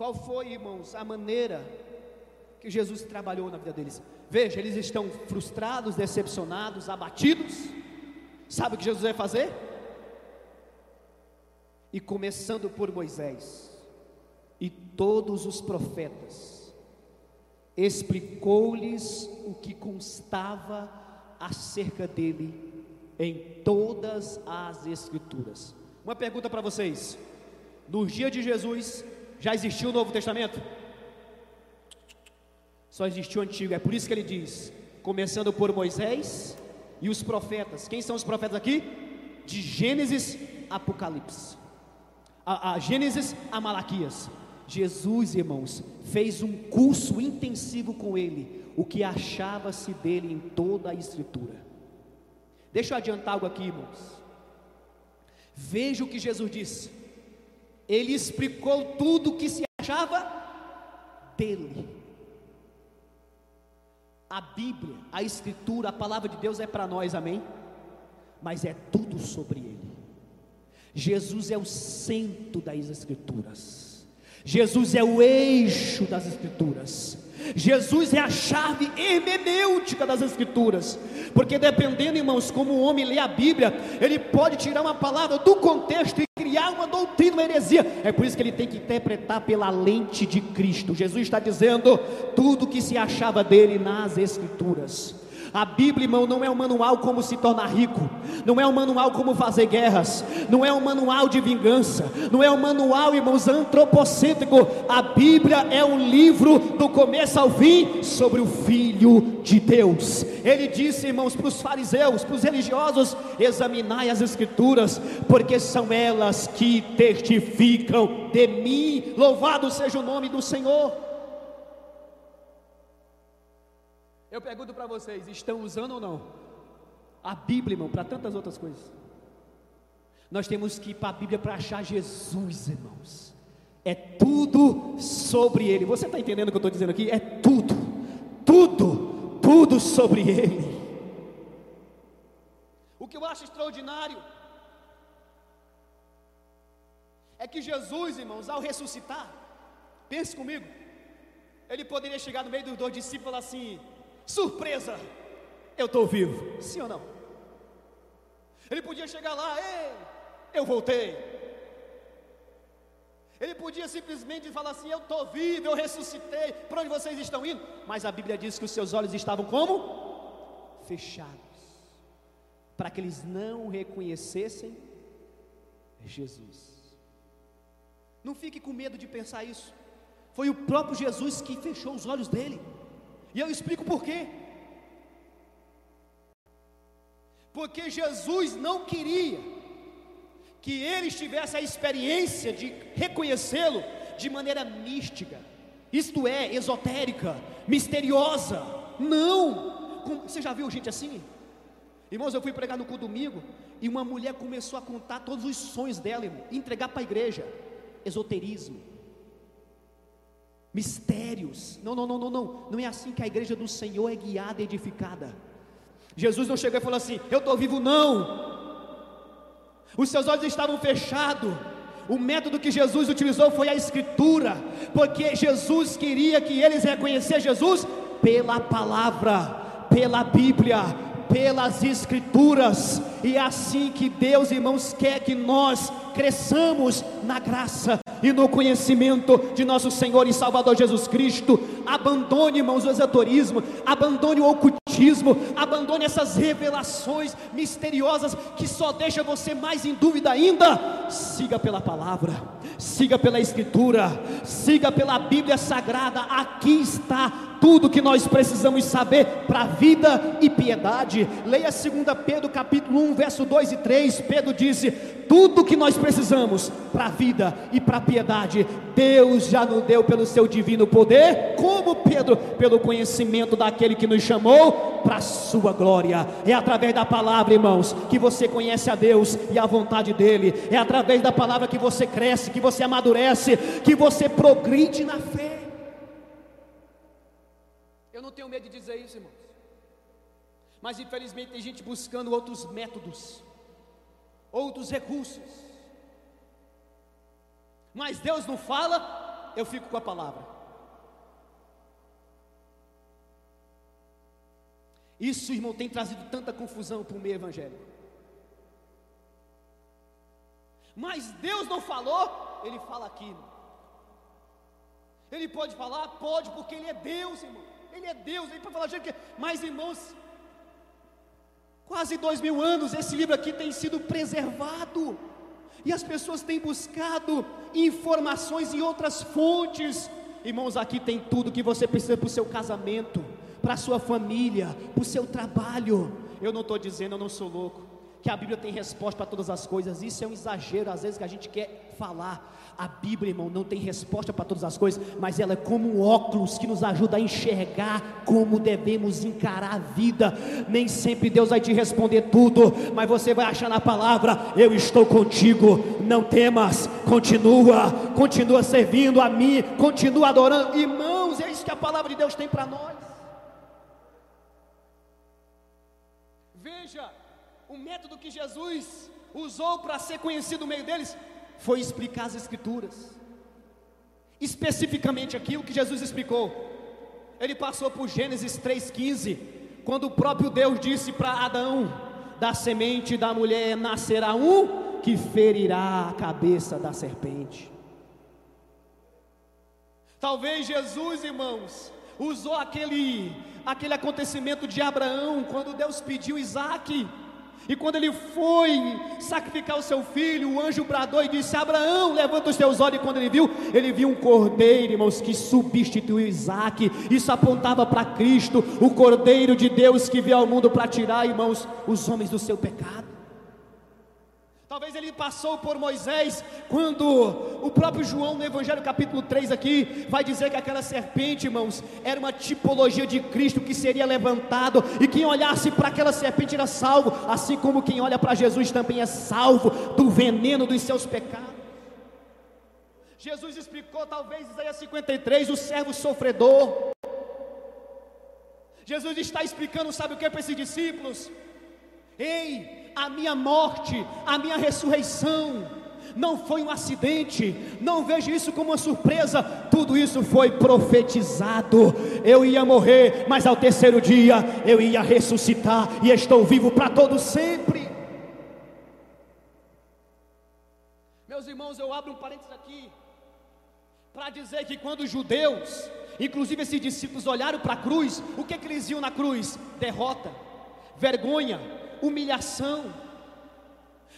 Qual foi, irmãos, a maneira que Jesus trabalhou na vida deles? Veja, eles estão frustrados, decepcionados, abatidos. Sabe o que Jesus vai fazer? E começando por Moisés e todos os profetas, explicou-lhes o que constava acerca dele em todas as Escrituras. Uma pergunta para vocês: nos dias de Jesus, já existiu o Novo Testamento? Só existiu o Antigo, é por isso que ele diz: começando por Moisés e os profetas. Quem são os profetas aqui? De Gênesis a Apocalipse. A, a Gênesis a Malaquias. Jesus, irmãos, fez um curso intensivo com ele, o que achava-se dele em toda a Escritura. Deixa eu adiantar algo aqui, irmãos. Veja o que Jesus disse ele explicou tudo o que se achava dele. A Bíblia, a Escritura, a palavra de Deus é para nós, amém? Mas é tudo sobre ele. Jesus é o centro das Escrituras, Jesus é o eixo das Escrituras. Jesus é a chave hermenêutica das Escrituras, porque dependendo, irmãos, como o homem lê a Bíblia, ele pode tirar uma palavra do contexto e criar uma doutrina, uma heresia. É por isso que ele tem que interpretar pela lente de Cristo. Jesus está dizendo tudo que se achava dele nas Escrituras. A Bíblia, irmão, não é um manual como se tornar rico, não é um manual como fazer guerras, não é um manual de vingança, não é um manual, irmãos, antropocêntrico. A Bíblia é um livro do começo ao fim sobre o Filho de Deus. Ele disse, irmãos, para os fariseus, para os religiosos: examinai as Escrituras, porque são elas que testificam de mim. Louvado seja o nome do Senhor. Eu pergunto para vocês: estão usando ou não? A Bíblia, irmão, para tantas outras coisas. Nós temos que ir para a Bíblia para achar Jesus, irmãos. É tudo sobre Ele. Você está entendendo o que eu estou dizendo aqui? É tudo, tudo, tudo sobre Ele. O que eu acho extraordinário é que Jesus, irmãos, ao ressuscitar, pense comigo, ele poderia chegar no meio dos dois discípulos e falar assim: Surpresa! Eu estou vivo. Sim ou não? Ele podia chegar lá, ei, eu voltei. Ele podia simplesmente falar assim: Eu estou vivo, eu ressuscitei. Para onde vocês estão indo? Mas a Bíblia diz que os seus olhos estavam como? fechados, para que eles não reconhecessem Jesus. Não fique com medo de pensar isso. Foi o próprio Jesus que fechou os olhos dele. E eu explico por quê. Porque Jesus não queria que eles tivessem a experiência de reconhecê-lo de maneira mística, isto é, esotérica, misteriosa. Não! Você já viu gente assim? Irmãos, eu fui pregar no culto domingo e uma mulher começou a contar todos os sonhos dela, irmão, entregar para a igreja. Esoterismo, mistérios. Não, não, não, não, não. Não é assim que a igreja do Senhor é guiada e edificada. Jesus não chegou e falou assim: Eu estou vivo, não. Os seus olhos estavam fechados. O método que Jesus utilizou foi a Escritura, porque Jesus queria que eles reconhecessem Jesus pela palavra, pela Bíblia, pelas Escrituras, e é assim que Deus, irmãos, quer que nós cresçamos na graça e no conhecimento de nosso Senhor e Salvador Jesus Cristo. Abandone, irmãos, o esoterismo, abandone o ocultismo, abandone essas revelações misteriosas que só deixa você mais em dúvida ainda. Siga pela palavra, siga pela Escritura, siga pela Bíblia Sagrada. Aqui está tudo que nós precisamos saber para vida e piedade. Leia 2 Pedro capítulo 1, verso 2 e 3. Pedro disse: tudo que nós precisamos para a vida e para a piedade, Deus já nos deu pelo seu divino poder, como Pedro, pelo conhecimento daquele que nos chamou para a sua glória. É através da palavra, irmãos, que você conhece a Deus e a vontade dele. É através da palavra que você cresce, que você amadurece, que você progride na fé. Eu não tenho medo de dizer isso, irmãos. Mas infelizmente tem gente buscando outros métodos outros recursos. Mas Deus não fala, eu fico com a palavra. Isso, irmão, tem trazido tanta confusão para o meio evangélico. Mas Deus não falou, Ele fala aqui. Ele pode falar? Pode, porque Ele é Deus, irmão. Ele é Deus, Ele pode falar, gente, mas irmãos, Quase dois mil anos esse livro aqui tem sido preservado. E as pessoas têm buscado informações em outras fontes. Irmãos, aqui tem tudo que você precisa para o seu casamento, para a sua família, para o seu trabalho. Eu não estou dizendo, eu não sou louco, que a Bíblia tem resposta para todas as coisas. Isso é um exagero, às vezes, que a gente quer falar. A Bíblia, irmão, não tem resposta para todas as coisas, mas ela é como um óculos que nos ajuda a enxergar como devemos encarar a vida. Nem sempre Deus vai te responder tudo, mas você vai achar na palavra: Eu estou contigo, não temas, continua, continua servindo a mim, continua adorando. Irmãos, é isso que a palavra de Deus tem para nós. Veja o método que Jesus usou para ser conhecido no meio deles foi explicar as Escrituras, especificamente aquilo que Jesus explicou. Ele passou por Gênesis 3,15, quando o próprio Deus disse para Adão: Da semente da mulher nascerá um que ferirá a cabeça da serpente. Talvez Jesus, irmãos, usou aquele, aquele acontecimento de Abraão, quando Deus pediu Isaac e quando ele foi sacrificar o seu filho, o anjo bradou e disse: Abraão, levanta os teus olhos. E quando ele viu, ele viu um cordeiro, irmãos, que substituiu Isaac. Isso apontava para Cristo, o cordeiro de Deus que veio ao mundo para tirar, irmãos, os homens do seu pecado. Talvez ele passou por Moisés, quando o próprio João, no Evangelho capítulo 3 aqui, vai dizer que aquela serpente, irmãos, era uma tipologia de Cristo que seria levantado, e quem olhasse para aquela serpente era salvo, assim como quem olha para Jesus também é salvo do veneno dos seus pecados. Jesus explicou, talvez, Isaías 53, o servo sofredor. Jesus está explicando, sabe o que para esses discípulos? Ei, a minha morte, a minha ressurreição, não foi um acidente, não vejo isso como uma surpresa, tudo isso foi profetizado. Eu ia morrer, mas ao terceiro dia eu ia ressuscitar e estou vivo para todo sempre. Meus irmãos, eu abro um parênteses aqui para dizer que quando os judeus, inclusive esses discípulos olharam para a cruz, o que, que eles viam na cruz? Derrota vergonha, humilhação.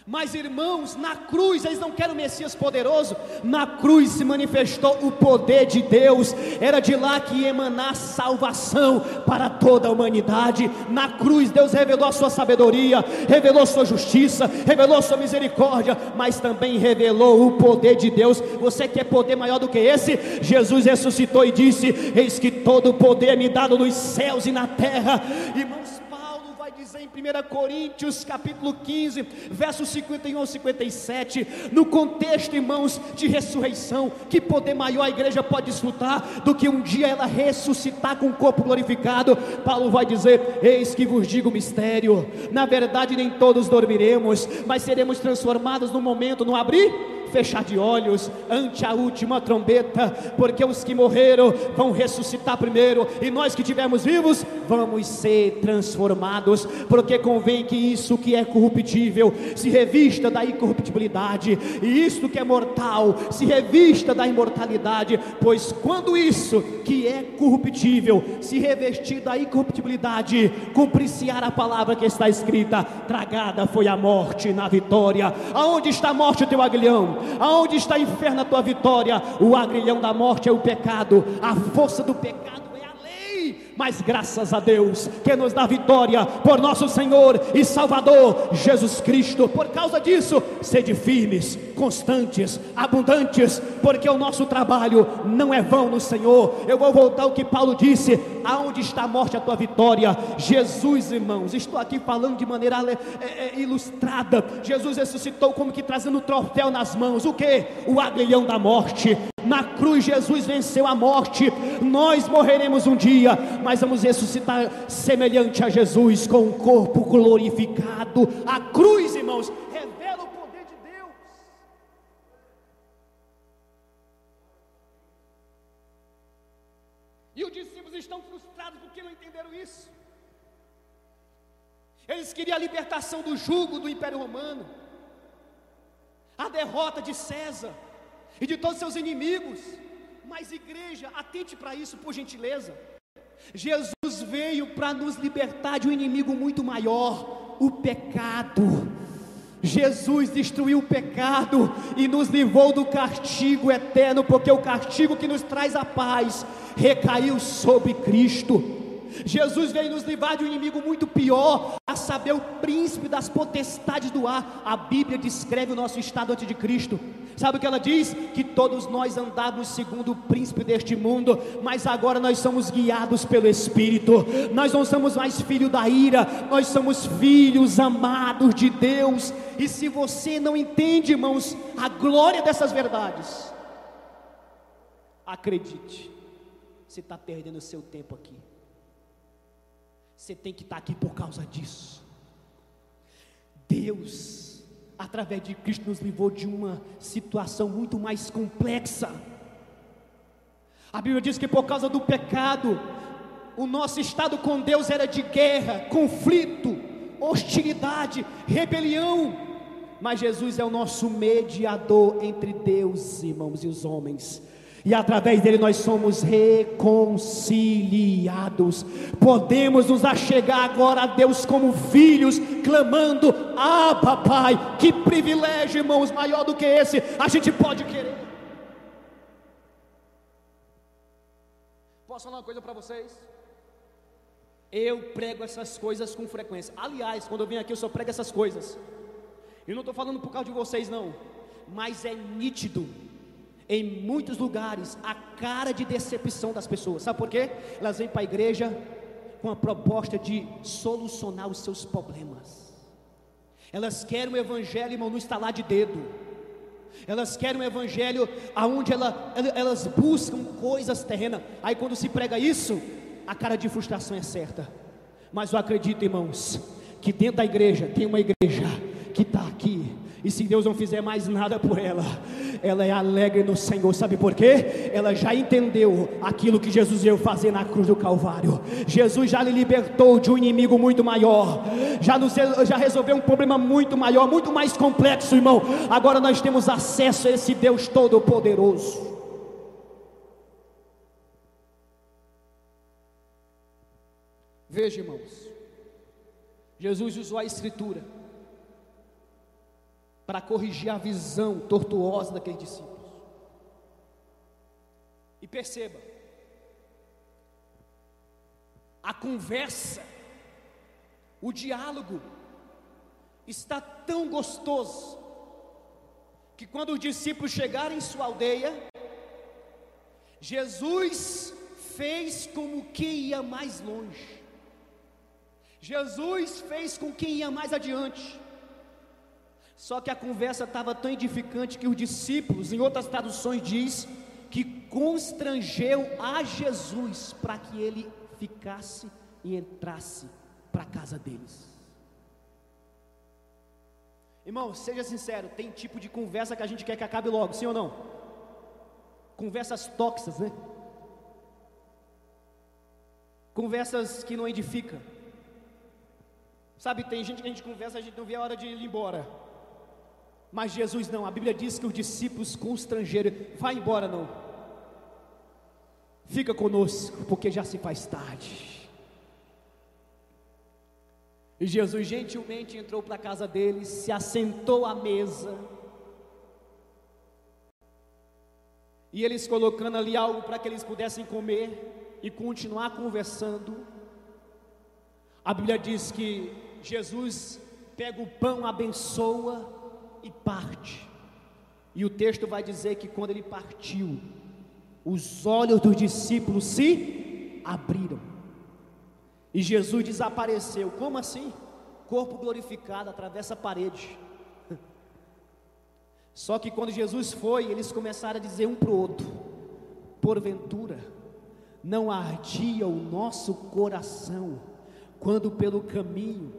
Mas irmãos, na cruz, eles não querem o Messias poderoso, na cruz se manifestou o poder de Deus, era de lá que ia emanar salvação para toda a humanidade. Na cruz, Deus revelou a sua sabedoria, revelou sua justiça, revelou sua misericórdia, mas também revelou o poder de Deus. Você quer poder maior do que esse? Jesus ressuscitou e disse: Eis que todo o poder é me dado nos céus e na terra. Irmãos, 1 Coríntios capítulo 15, versos 51 ao 57, no contexto, irmãos, de ressurreição, que poder maior a igreja pode desfrutar do que um dia ela ressuscitar com o corpo glorificado. Paulo vai dizer: Eis que vos digo mistério, na verdade nem todos dormiremos, mas seremos transformados no momento, no abrir fechar de olhos ante a última trombeta, porque os que morreram vão ressuscitar primeiro, e nós que estivermos vivos vamos ser transformados, porque convém que isso que é corruptível se revista da incorruptibilidade, e isto que é mortal se revista da imortalidade, pois quando isso que é corruptível se revestir da incorruptibilidade, cumpriciar a palavra que está escrita: tragada foi a morte na vitória. Aonde está a morte, teu aguilhão? Aonde está inferno a tua vitória? O agrilhão da morte é o pecado, a força do pecado. Mas graças a Deus que nos dá vitória por nosso Senhor e Salvador Jesus Cristo. Por causa disso, sede firmes, constantes, abundantes, porque o nosso trabalho não é vão no Senhor. Eu vou voltar ao que Paulo disse: aonde está a morte, a tua vitória? Jesus, irmãos, estou aqui falando de maneira é, é, ilustrada. Jesus ressuscitou como que trazendo o troféu nas mãos. O que? O agrilhão da morte. Na cruz, Jesus venceu a morte. Nós morreremos um dia, mas vamos ressuscitar semelhante a Jesus, com o corpo glorificado. A cruz, irmãos, revela o poder de Deus. E os discípulos estão frustrados porque não entenderam isso. Eles queriam a libertação do jugo do Império Romano, a derrota de César e de todos seus inimigos. Mas, igreja, atente para isso, por gentileza. Jesus veio para nos libertar de um inimigo muito maior, o pecado. Jesus destruiu o pecado e nos livrou do castigo eterno, porque o castigo que nos traz a paz recaiu sobre Cristo. Jesus veio nos livrar de um inimigo muito pior, a saber, o príncipe das potestades do ar. A Bíblia descreve o nosso estado antes de Cristo. Sabe o que ela diz? Que todos nós andávamos segundo o príncipe deste mundo, mas agora nós somos guiados pelo Espírito. Nós não somos mais filhos da ira, nós somos filhos amados de Deus. E se você não entende, irmãos, a glória dessas verdades, acredite, você está perdendo o seu tempo aqui. Você tem que estar aqui por causa disso. Deus, através de Cristo, nos livrou de uma situação muito mais complexa. A Bíblia diz que por causa do pecado, o nosso estado com Deus era de guerra, conflito, hostilidade, rebelião. Mas Jesus é o nosso mediador entre Deus, irmãos, e os homens e através dele nós somos reconciliados. Podemos nos achegar agora a Deus como filhos, clamando: Ah, papai, que privilégio, irmãos, maior do que esse, a gente pode querer. Posso falar uma coisa para vocês? Eu prego essas coisas com frequência. Aliás, quando eu venho aqui, eu só prego essas coisas. E não estou falando por causa de vocês, não. Mas é nítido em muitos lugares, a cara de decepção das pessoas. Sabe por quê? Elas vêm para a igreja com a proposta de solucionar os seus problemas. Elas querem um evangelho, irmão, no estalar de dedo. Elas querem um evangelho aonde ela, elas buscam coisas terrenas. Aí quando se prega isso, a cara de frustração é certa. Mas eu acredito, irmãos, que dentro da igreja tem uma igreja que está aqui e se Deus não fizer mais nada por ela, ela é alegre no Senhor. Sabe por quê? Ela já entendeu aquilo que Jesus veio fazer na cruz do Calvário. Jesus já lhe libertou de um inimigo muito maior. Já, nos, já resolveu um problema muito maior, muito mais complexo, irmão. Agora nós temos acesso a esse Deus Todo-Poderoso. Veja, irmãos. Jesus usou a Escritura para corrigir a visão tortuosa daqueles discípulos. E perceba, a conversa, o diálogo está tão gostoso que quando os discípulos chegaram em sua aldeia, Jesus fez como quem ia mais longe. Jesus fez com quem ia mais adiante. Só que a conversa estava tão edificante que os discípulos, em outras traduções diz que constrangeu a Jesus para que ele ficasse e entrasse para a casa deles. Irmão, seja sincero, tem tipo de conversa que a gente quer que acabe logo, sim ou não? Conversas tóxicas, né? Conversas que não edificam. Sabe, tem gente que a gente conversa, a gente não vê a hora de ir embora. Mas Jesus não, a Bíblia diz que os discípulos constrangeram, vai embora não. Fica conosco, porque já se faz tarde. E Jesus gentilmente entrou para a casa deles, se assentou à mesa. E eles colocando ali algo para que eles pudessem comer e continuar conversando. A Bíblia diz que Jesus pega o pão, abençoa e parte. E o texto vai dizer que quando ele partiu, os olhos dos discípulos se abriram. E Jesus desapareceu. Como assim? Corpo glorificado atravessa a parede. [LAUGHS] Só que quando Jesus foi, eles começaram a dizer um para o outro: Porventura, não ardia o nosso coração, quando pelo caminho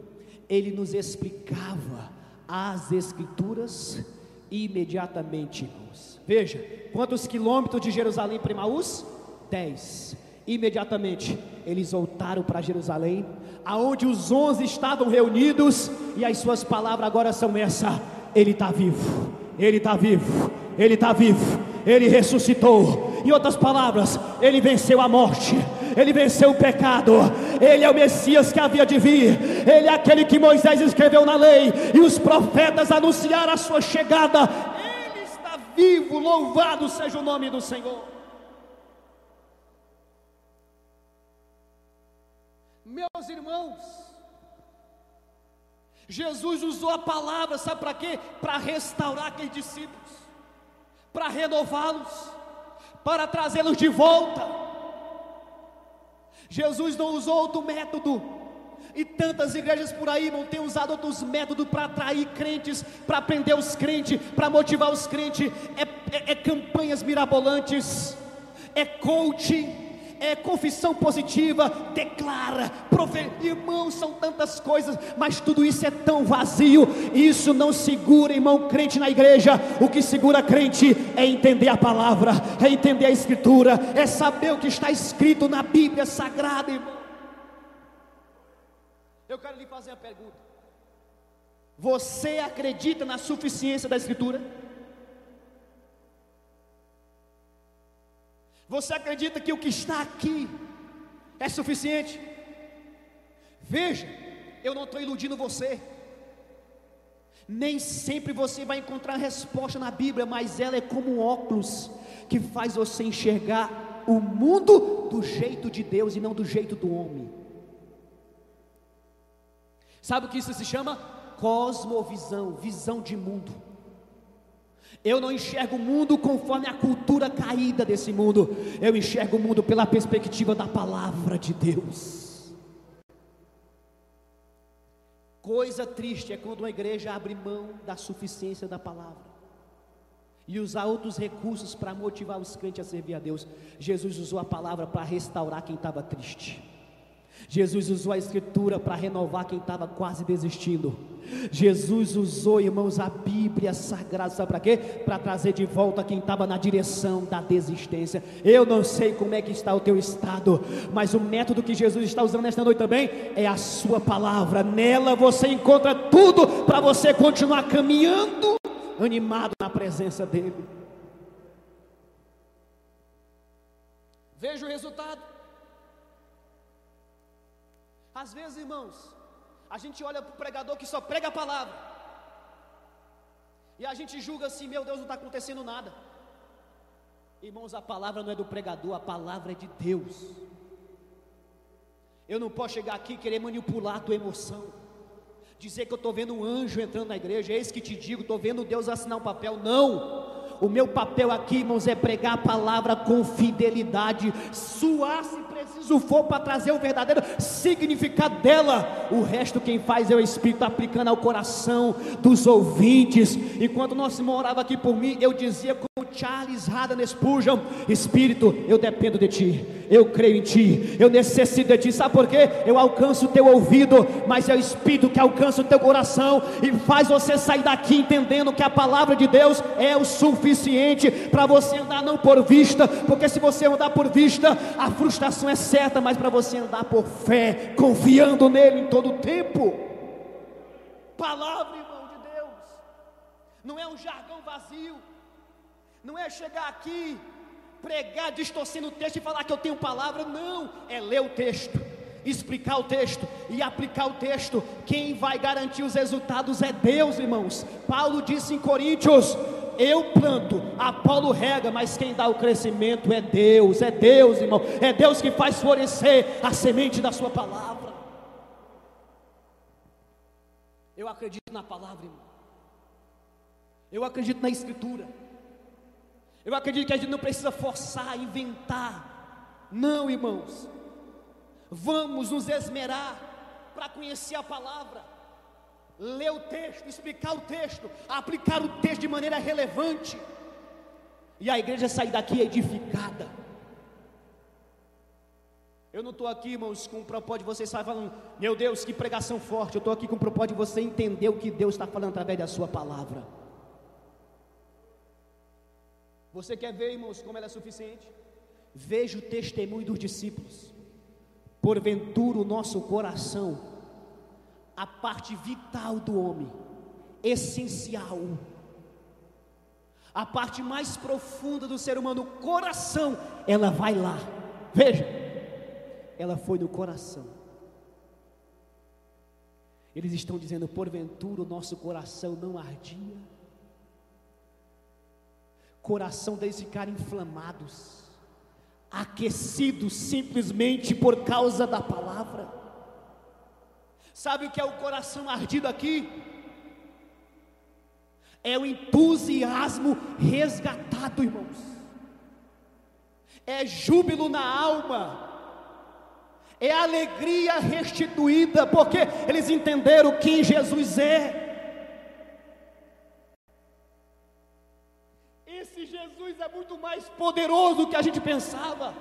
ele nos explicava as Escrituras, imediatamente, irmãos. Veja, quantos quilômetros de Jerusalém para Emaús? Dez. Imediatamente eles voltaram para Jerusalém, aonde os onze estavam reunidos, e as suas palavras agora são essa: Ele está vivo, Ele está vivo, Ele está vivo, Ele ressuscitou. Em outras palavras, Ele venceu a morte, Ele venceu o pecado, Ele é o Messias que havia de vir, Ele é aquele que Moisés escreveu na lei, e os profetas anunciaram a sua chegada. Ele está vivo, louvado seja o nome do Senhor. Meus irmãos, Jesus usou a palavra, sabe para quê? Para restaurar aqueles discípulos, para renová-los, para trazê-los de volta. Jesus não usou outro método, e tantas igrejas por aí vão ter usado outros métodos para atrair crentes, para prender os crentes, para motivar os crentes, é, é, é campanhas mirabolantes, é coaching é confissão positiva, declara, prove... irmãos, são tantas coisas, mas tudo isso é tão vazio, isso não segura, irmão crente na igreja. O que segura crente é entender a palavra, é entender a escritura, é saber o que está escrito na Bíblia Sagrada, irmão. Eu quero lhe fazer uma pergunta. Você acredita na suficiência da escritura? Você acredita que o que está aqui é suficiente? Veja, eu não estou iludindo você. Nem sempre você vai encontrar resposta na Bíblia, mas ela é como um óculos que faz você enxergar o mundo do jeito de Deus e não do jeito do homem. Sabe o que isso se chama? Cosmovisão, visão de mundo. Eu não enxergo o mundo conforme a cultura caída desse mundo. Eu enxergo o mundo pela perspectiva da palavra de Deus. Coisa triste é quando uma igreja abre mão da suficiência da palavra e usar outros recursos para motivar os crentes a servir a Deus. Jesus usou a palavra para restaurar quem estava triste. Jesus usou a Escritura para renovar quem estava quase desistindo. Jesus usou, irmãos, a Bíblia Sagrada, sabe para quê? Para trazer de volta quem estava na direção da desistência. Eu não sei como é que está o teu estado, mas o método que Jesus está usando nesta noite também é a Sua palavra. Nela você encontra tudo para você continuar caminhando, animado na presença dEle. Veja o resultado. Às vezes, irmãos, A gente olha para o pregador que só prega a palavra. E a gente julga assim: meu Deus, não está acontecendo nada. Irmãos, a palavra não é do pregador, a palavra é de Deus. Eu não posso chegar aqui e querer manipular a tua emoção. Dizer que eu estou vendo um anjo entrando na igreja, eis que te digo, estou vendo Deus assinar um papel. Não! O meu papel aqui, irmãos, é pregar a palavra com fidelidade, suar se preciso for para trazer o verdadeiro significado dela. O resto quem faz é o Espírito aplicando ao coração dos ouvintes. Enquanto nosso irmão orava aqui por mim, eu dizia como Charles Haddon Spurgeon: Espírito, eu dependo de ti, eu creio em ti, eu necessito de ti. Sabe por quê? Eu alcanço o teu ouvido, mas é o Espírito que alcança o teu coração e faz você sair daqui entendendo que a palavra de Deus é o suficiente para você andar não por vista, porque se você andar por vista, a frustração é certa, mas para você andar por fé, confiando nele em todo o tempo. Palavra, irmão de Deus, não é um jargão vazio, não é chegar aqui, pregar distorcendo o texto e falar que eu tenho palavra, não, é ler o texto, explicar o texto e aplicar o texto. Quem vai garantir os resultados é Deus, irmãos. Paulo disse em Coríntios: eu planto, Apolo rega, mas quem dá o crescimento é Deus, é Deus, irmão, é Deus que faz florescer a semente da Sua palavra. Eu acredito na palavra, irmão. Eu acredito na Escritura. Eu acredito que a gente não precisa forçar, inventar. Não, irmãos. Vamos nos esmerar para conhecer a palavra ler o texto, explicar o texto, aplicar o texto de maneira relevante, e a igreja sair daqui edificada. Eu não estou aqui, irmãos, com o propósito de vocês saírem falando, meu Deus, que pregação forte. Eu estou aqui com o propósito de você entender o que Deus está falando através da Sua palavra. Você quer ver, irmãos, como ela é suficiente? Veja o testemunho dos discípulos. Porventura o nosso coração a parte vital do homem, essencial, a parte mais profunda do ser humano, o coração, ela vai lá. Veja, ela foi no coração. Eles estão dizendo: porventura o nosso coração não ardia. Coração deles ficaram inflamados, aquecidos simplesmente por causa da palavra. Sabe o que é o coração ardido aqui? É o entusiasmo resgatado, irmãos. É júbilo na alma. É alegria restituída, porque eles entenderam quem Jesus é. Esse Jesus é muito mais poderoso do que a gente pensava.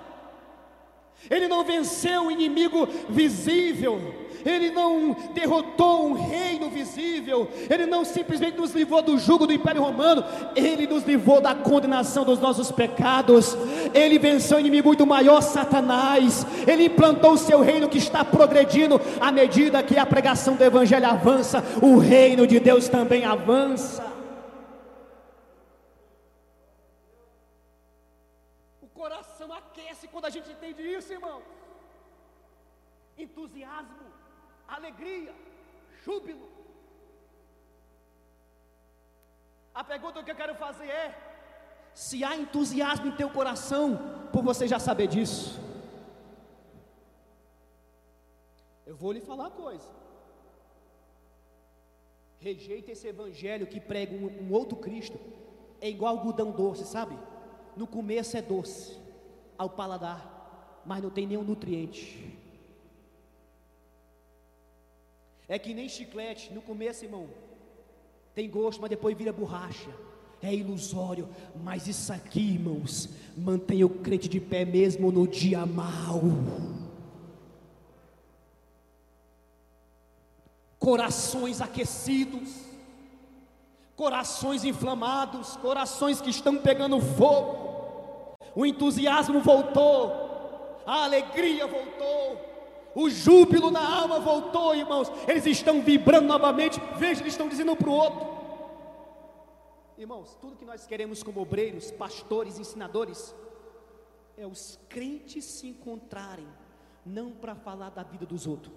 Ele não venceu o inimigo visível, ele não derrotou um reino visível, ele não simplesmente nos livrou do jugo do Império Romano, ele nos livrou da condenação dos nossos pecados, ele venceu o inimigo muito maior, Satanás, ele implantou o seu reino que está progredindo à medida que a pregação do Evangelho avança, o reino de Deus também avança. Isso, irmão. Entusiasmo, alegria, júbilo. A pergunta que eu quero fazer é: se há entusiasmo em teu coração, por você já saber disso, eu vou lhe falar uma coisa. Rejeita esse evangelho que prega um, um outro Cristo. É igual algodão doce, sabe? No começo é doce, ao paladar, mas não tem nenhum nutriente. É que nem chiclete, no começo, irmão, tem gosto, mas depois vira borracha. É ilusório, mas isso aqui, irmãos, mantém o crente de pé mesmo no dia mau. Corações aquecidos, corações inflamados, corações que estão pegando fogo o entusiasmo voltou, a alegria voltou, o júbilo na alma voltou, irmãos. Eles estão vibrando novamente. Veja, eles estão dizendo um para o outro. Irmãos, tudo que nós queremos como obreiros, pastores, ensinadores, é os crentes se encontrarem, não para falar da vida dos outros,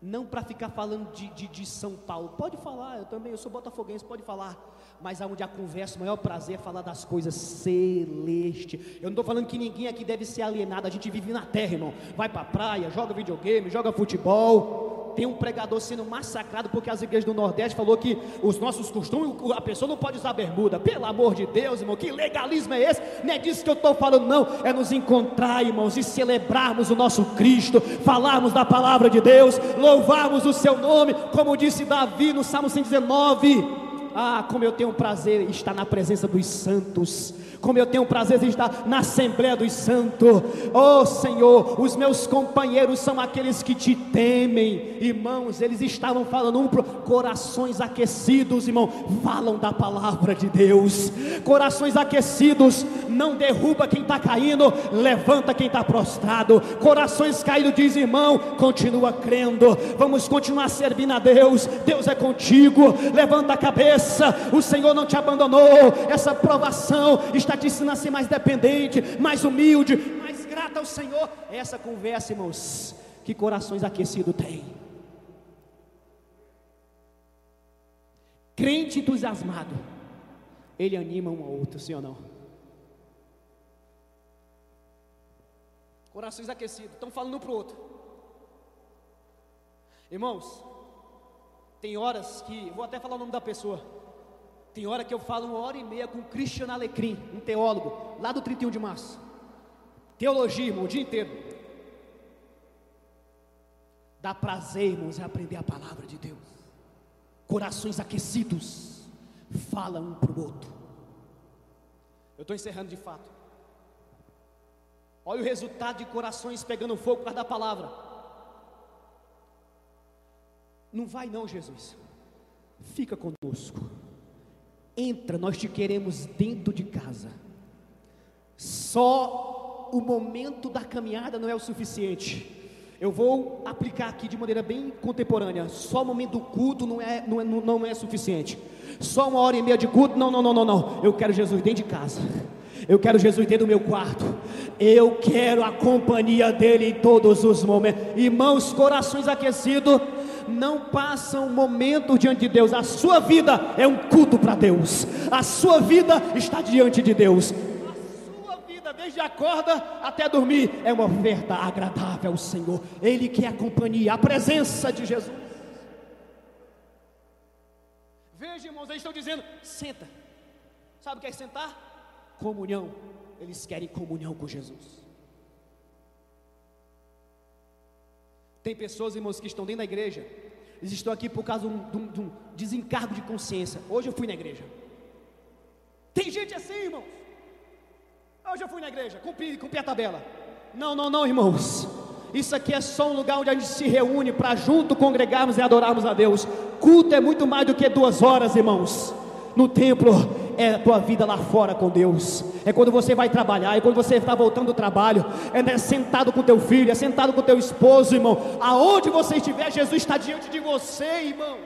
não para ficar falando de, de, de, São Paulo. Pode falar, eu também, eu sou botafoguense, pode falar. Mas aonde a conversa, o maior prazer é falar das coisas celestes. Eu não estou falando que ninguém aqui deve ser alienado. A gente vive na terra, irmão. Vai para a praia, joga videogame, joga futebol tem um pregador sendo massacrado porque as igrejas do Nordeste falou que os nossos costumes, a pessoa não pode usar bermuda. Pelo amor de Deus, irmão, que legalismo é esse? Não é disso que eu estou falando, não. É nos encontrar, irmãos, e celebrarmos o nosso Cristo, falarmos da palavra de Deus, louvarmos o seu nome, como disse Davi no Salmo 119. Ah, como eu tenho prazer estar na presença dos santos como eu tenho prazer em estar na Assembleia dos Santos. Oh Senhor, os meus companheiros são aqueles que te temem, irmãos. Eles estavam falando um pro corações aquecidos, irmão, falam da palavra de Deus. Corações aquecidos não derruba quem está caindo, levanta quem está prostrado. Corações caídos diz, irmão, continua crendo. Vamos continuar servindo a Deus. Deus é contigo. Levanta a cabeça. O Senhor não te abandonou. Essa provação está te ensinando a ser mais dependente, mais humilde, mais grata ao Senhor. É essa conversa, irmãos, que corações aquecidos têm. Crente entusiasmado, ele anima um ao outro, sim ou não? Corações aquecidos, estão falando um para o outro. Irmãos, tem horas que, vou até falar o nome da pessoa, tem hora que eu falo uma hora e meia com Christian Alecrim, um teólogo, lá do 31 de março. Teologia, irmão, o dia inteiro. Dá prazer, irmãos, em aprender a palavra de Deus. Corações aquecidos, falam um para o outro. Eu estou encerrando de fato. Olha o resultado de corações pegando fogo por causa da palavra. Não vai não, Jesus. Fica conosco. Entra, nós te queremos dentro de casa. Só o momento da caminhada não é o suficiente. Eu vou aplicar aqui de maneira bem contemporânea. Só o momento do culto não é, não é, não é suficiente. Só uma hora e meia de culto, não, não, não, não, não. Eu quero Jesus dentro de casa. Eu quero Jesus dentro do meu quarto. Eu quero a companhia dele em todos os momentos. Irmãos, corações aquecidos não passam momento diante de Deus. A sua vida é um culto para Deus. A sua vida está diante de Deus. A sua vida, desde acorda até dormir, é uma oferta agradável ao Senhor. Ele quer a companhia, a presença de Jesus. Veja, irmãos, eles estão dizendo: senta. Sabe o que é sentar? Comunhão. Eles querem comunhão com Jesus. Tem pessoas, irmãos, que estão dentro da igreja, eles estão aqui por causa de um, de um, de desencargo de consciência. Hoje eu fui na igreja. Tem gente assim, irmãos. Hoje eu fui na igreja, cumpri, cumpri a tabela. Não, não, não, irmãos. Isso aqui é só um lugar onde a gente se reúne para junto congregarmos e adorarmos a Deus. Culto é muito mais do que duas horas, irmãos. No templo é a tua vida lá fora com Deus. É quando você vai trabalhar, é quando você está voltando do trabalho, é né, sentado com teu filho, é sentado com teu esposo, irmão. Aonde você estiver, Jesus está diante de você, irmão.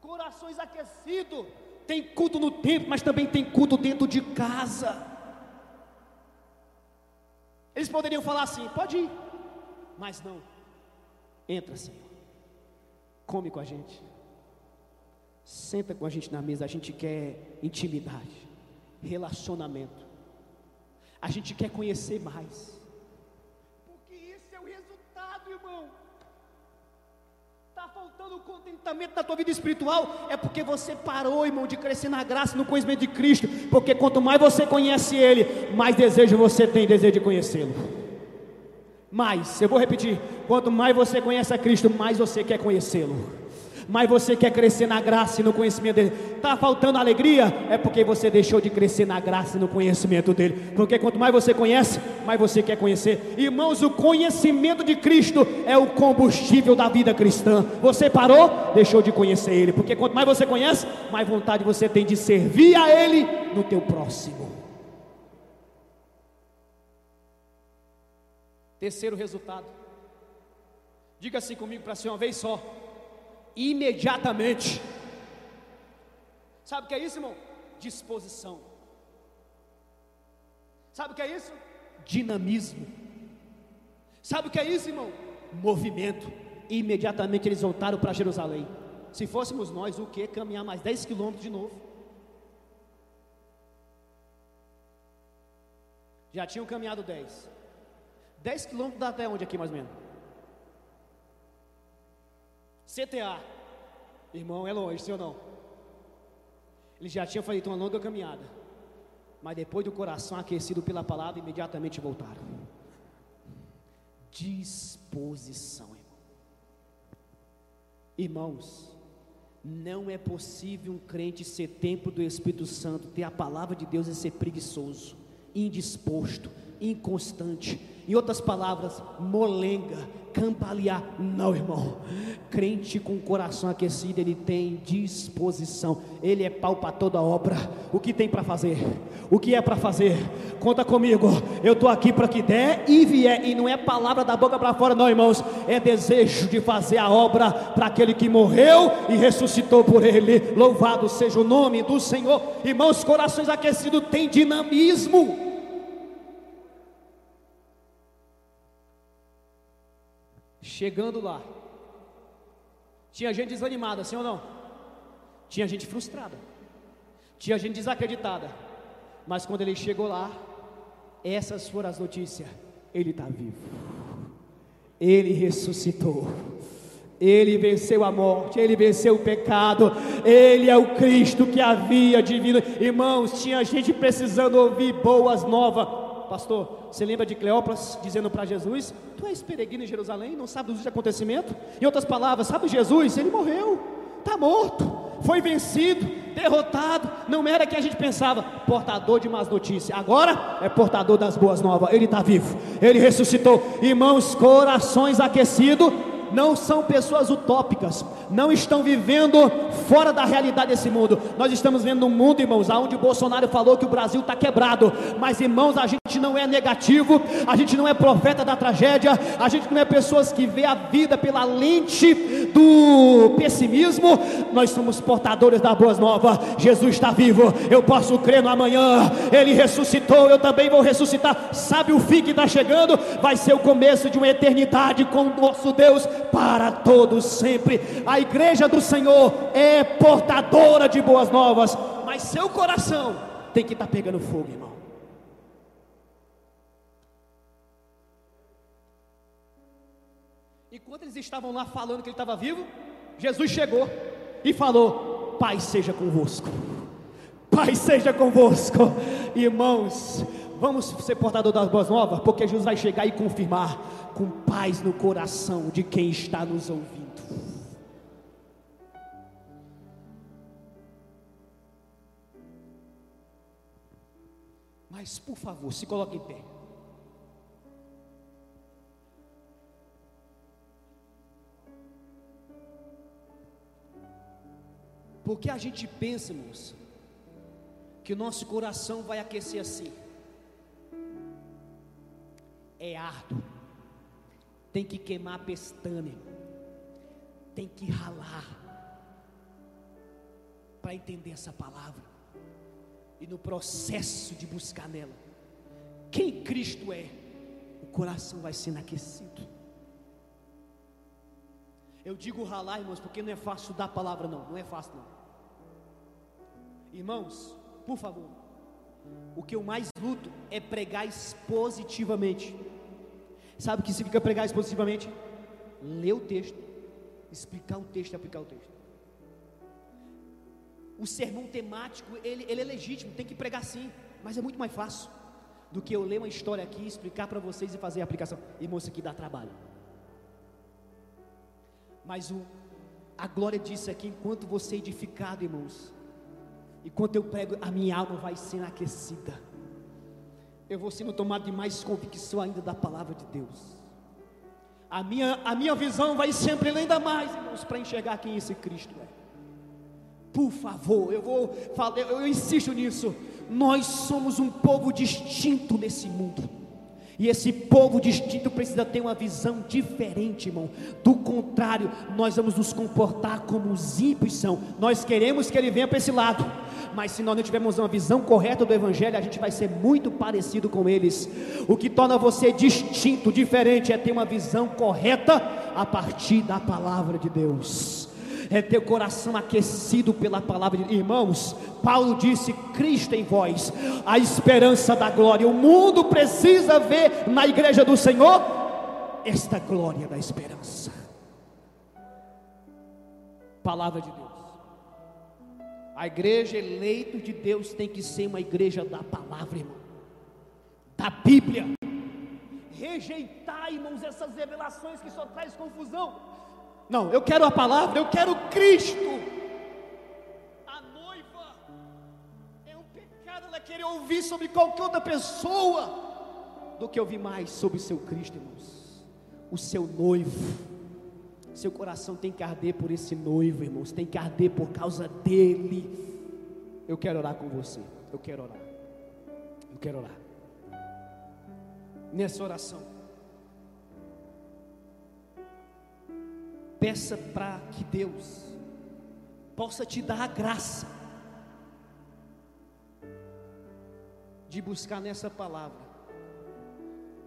Corações aquecidos. Tem culto no templo, mas também tem culto dentro de casa. Eles poderiam falar assim: pode ir, mas não. Entra, Senhor. Come com a gente. Senta com a gente na mesa, a gente quer intimidade, relacionamento. A gente quer conhecer mais. Porque isso é o resultado, irmão. Está faltando contentamento na tua vida espiritual, é porque você parou, irmão, de crescer na graça, no conhecimento de Cristo. Porque quanto mais você conhece Ele, mais desejo você tem, desejo de conhecê-lo. Mais, eu vou repetir: quanto mais você conhece a Cristo, mais você quer conhecê-lo mas você quer crescer na graça e no conhecimento dele. Está faltando alegria? É porque você deixou de crescer na graça e no conhecimento dele. Porque quanto mais você conhece, mais você quer conhecer. Irmãos, o conhecimento de Cristo é o combustível da vida cristã. Você parou, deixou de conhecer ele. Porque quanto mais você conhece, mais vontade você tem de servir a ele no teu próximo. Terceiro resultado. Diga assim comigo para ser uma vez só imediatamente. Sabe o que é isso, irmão? Disposição. Sabe o que é isso? Dinamismo. Sabe o que é isso, irmão? movimento. Imediatamente eles voltaram para Jerusalém. Se fôssemos nós, o que? Caminhar mais 10 quilômetros de novo. Já tinham caminhado 10. 10 quilômetros dá até onde aqui mais ou menos? CTA. Irmão, é longe, sim ou não? Eles já tinham feito uma longa caminhada. Mas depois do coração aquecido pela palavra, imediatamente voltaram. Disposição, irmão. Irmãos, não é possível um crente ser templo do Espírito Santo, ter a palavra de Deus e ser preguiçoso, indisposto, inconstante. Em outras palavras, molenga, cambalear. Não, irmão. Crente com o coração aquecido, ele tem disposição. Ele é pau para toda obra. O que tem para fazer? O que é para fazer? Conta comigo. Eu estou aqui para que der e vier. E não é palavra da boca para fora, não, irmãos. É desejo de fazer a obra para aquele que morreu e ressuscitou por ele. Louvado seja o nome do Senhor. Irmãos, corações aquecidos têm dinamismo. Chegando lá, tinha gente desanimada, sim ou não? Tinha gente frustrada, tinha gente desacreditada, mas quando ele chegou lá, essas foram as notícias: ele está vivo, ele ressuscitou. Ele venceu a morte, ele venceu o pecado, ele é o Cristo que havia de vir. Irmãos, tinha gente precisando ouvir boas novas pastor, você lembra de Cleópas dizendo para Jesus: Tu és peregrino em Jerusalém, não sabe dos acontecimentos? Em outras palavras, sabe Jesus? Ele morreu, está morto, foi vencido, derrotado. Não era que a gente pensava, portador de más notícias. Agora é portador das boas novas. Ele está vivo, ele ressuscitou. Irmãos, corações aquecidos não são pessoas utópicas, não estão vivendo fora da realidade desse mundo. Nós estamos vendo um mundo, irmãos, onde Bolsonaro falou que o Brasil está quebrado, mas irmãos, a gente não é negativo, a gente não é profeta da tragédia, a gente não é pessoas que vê a vida pela lente do pessimismo, nós somos portadores da boas novas. Jesus está vivo, eu posso crer no amanhã, ele ressuscitou, eu também vou ressuscitar. Sabe o fim que está chegando? Vai ser o começo de uma eternidade com o nosso Deus para todos sempre. A igreja do Senhor é portadora de boas novas, mas seu coração tem que estar tá pegando fogo, irmão. Enquanto eles estavam lá falando que ele estava vivo, Jesus chegou e falou: Pai seja convosco. Pai seja convosco, irmãos. Vamos ser portador das boas novas, porque Jesus vai chegar e confirmar com paz no coração de quem está nos ouvindo. Mas, por favor, se coloque em pé. Porque a gente pensa, moça, que o nosso coração vai aquecer assim. É árduo tem que queimar pestana, tem que ralar para entender essa palavra e no processo de buscar nela quem Cristo é, o coração vai sendo aquecido. Eu digo ralar, irmãos, porque não é fácil dar a palavra, não, não é fácil, não. Irmãos, por favor, o que eu mais luto é pregar expositivamente. Sabe o que significa pregar expositivamente? Ler o texto, explicar o texto e aplicar o texto. O sermão temático, ele, ele é legítimo, tem que pregar sim, mas é muito mais fácil do que eu ler uma história aqui, explicar para vocês e fazer a aplicação. Irmão, isso aqui dá trabalho. Mas o, a glória disso é que enquanto você é edificado, irmãos, enquanto eu prego, a minha alma vai sendo aquecida eu vou sendo tomado de mais convicção ainda da palavra de Deus. A minha, a minha visão vai sempre ainda mais, irmãos, para enxergar quem esse Cristo é. Por favor, eu vou falar, eu, eu insisto nisso. Nós somos um povo distinto nesse mundo. E esse povo distinto precisa ter uma visão diferente, irmão. Do contrário, nós vamos nos comportar como os ímpios são. Nós queremos que ele venha para esse lado, mas se nós não tivermos uma visão correta do Evangelho, a gente vai ser muito parecido com eles. O que torna você distinto, diferente, é ter uma visão correta a partir da palavra de Deus. É ter o coração aquecido pela palavra de Irmãos, Paulo disse: Cristo em vós, a esperança da glória. O mundo precisa ver na igreja do Senhor esta glória da esperança. Palavra de Deus. A igreja eleita de Deus tem que ser uma igreja da palavra, irmão, da Bíblia. Rejeitar, irmãos, essas revelações que só traz confusão. Não, eu quero a palavra, eu quero Cristo. A noiva é um pecado ela querer ouvir sobre qualquer outra pessoa do que ouvir mais sobre o seu Cristo, irmãos. O seu noivo. Seu coração tem que arder por esse noivo, irmãos, tem que arder por causa dele. Eu quero orar com você. Eu quero orar. Eu quero orar. Nessa oração, peça para que Deus possa te dar a graça de buscar nessa palavra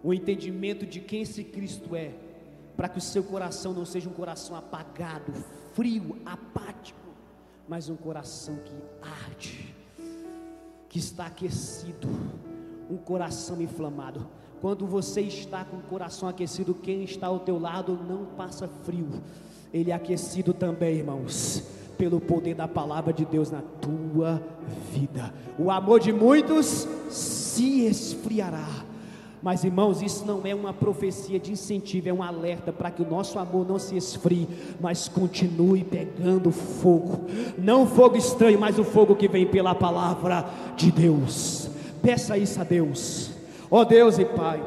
o entendimento de quem esse Cristo é para que o seu coração não seja um coração apagado, frio, apático, mas um coração que arde, que está aquecido, um coração inflamado. Quando você está com o coração aquecido, quem está ao teu lado não passa frio, ele é aquecido também, irmãos, pelo poder da palavra de Deus na tua vida. O amor de muitos se esfriará mas irmãos, isso não é uma profecia de incentivo, é um alerta para que o nosso amor não se esfrie, mas continue pegando fogo. Não fogo estranho, mas o fogo que vem pela palavra de Deus. Peça isso a Deus. Ó oh Deus e Pai,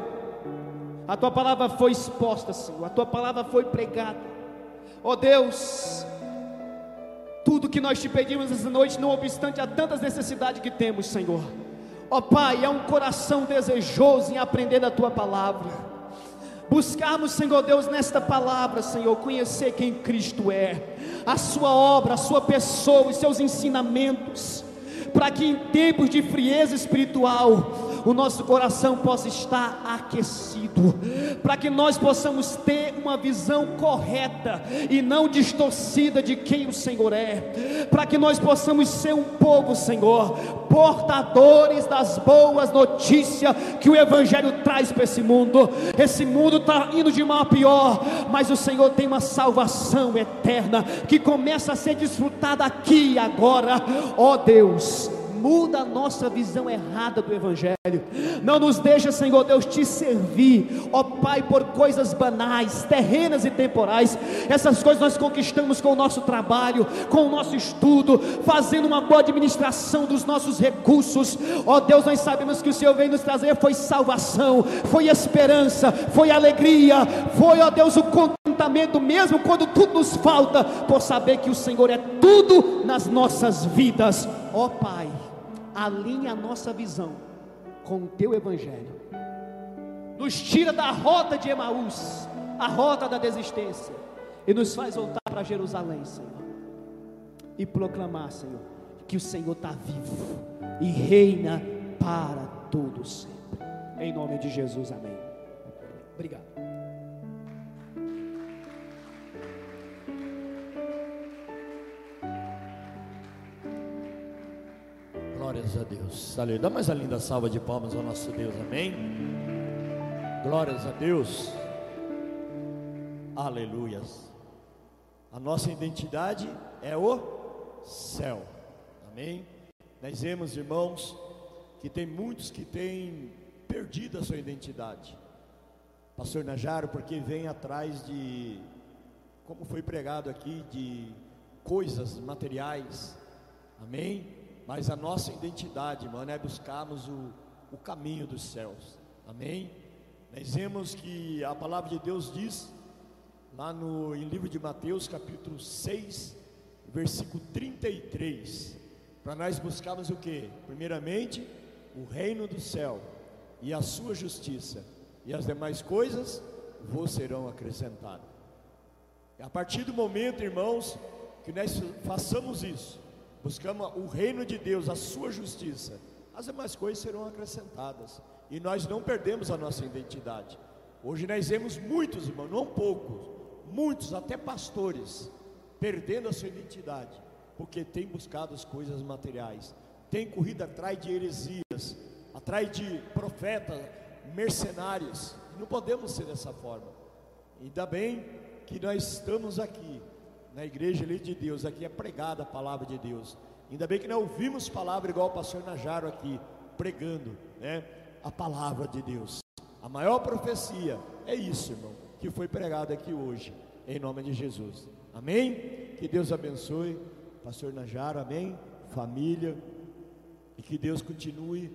a tua palavra foi exposta, Senhor, a tua palavra foi pregada. Ó oh Deus, tudo que nós te pedimos essa noite, não obstante a tantas necessidades que temos, Senhor Ó oh, Pai, é um coração desejoso em aprender da tua palavra. Buscarmos, Senhor Deus, nesta palavra, Senhor, conhecer quem Cristo é, a sua obra, a sua pessoa, os seus ensinamentos, para que em tempos de frieza espiritual, o nosso coração possa estar aquecido, para que nós possamos ter uma visão correta e não distorcida de quem o Senhor é, para que nós possamos ser um povo, Senhor, portadores das boas notícias que o Evangelho traz para esse mundo. Esse mundo está indo de mal a pior, mas o Senhor tem uma salvação eterna que começa a ser desfrutada aqui e agora, ó Deus muda a nossa visão errada do Evangelho. Não nos deixa, Senhor Deus, te servir, ó Pai, por coisas banais, terrenas e temporais. Essas coisas nós conquistamos com o nosso trabalho, com o nosso estudo, fazendo uma boa administração dos nossos recursos. Ó Deus, nós sabemos que o Senhor veio nos trazer foi salvação, foi esperança, foi alegria, foi, ó Deus, o contentamento mesmo quando tudo nos falta, por saber que o Senhor é tudo nas nossas vidas. Ó Pai, alinhe a nossa visão com o teu evangelho. Nos tira da rota de Emaús, a rota da desistência, e nos faz voltar para Jerusalém, Senhor. E proclamar, Senhor, que o Senhor está vivo e reina para todos sempre. Em nome de Jesus, amém. Obrigado. Glórias a Deus. Aleluia. Dá mais a linda salva de palmas ao nosso Deus. Amém. Glórias a Deus. Aleluias. A nossa identidade é o céu. Amém. Nós vemos, irmãos, que tem muitos que têm perdido a sua identidade. Pastor Najaro, porque vem atrás de, como foi pregado aqui, de coisas materiais. Amém mas a nossa identidade, mano, é buscarmos o, o caminho dos céus. Amém? Nós vemos que a palavra de Deus diz, lá no em livro de Mateus, capítulo 6, versículo 33, para nós buscarmos o que? Primeiramente, o reino do céu e a sua justiça, e as demais coisas vos serão acrescentadas. A partir do momento, irmãos, que nós façamos isso, buscamos o reino de Deus, a sua justiça, as demais coisas serão acrescentadas. E nós não perdemos a nossa identidade. Hoje nós vemos muitos, irmãos, não poucos, muitos, até pastores, perdendo a sua identidade, porque têm buscado as coisas materiais, têm corrido atrás de heresias, atrás de profetas, mercenários. Não podemos ser dessa forma. Ainda bem que nós estamos aqui, na igreja de Deus, aqui é pregada a palavra de Deus. Ainda bem que nós ouvimos palavra igual o pastor Najaro aqui, pregando, né? A palavra de Deus. A maior profecia é isso, irmão, que foi pregado aqui hoje, em nome de Jesus. Amém? Que Deus abençoe, pastor Najaro, amém? Família, e que Deus continue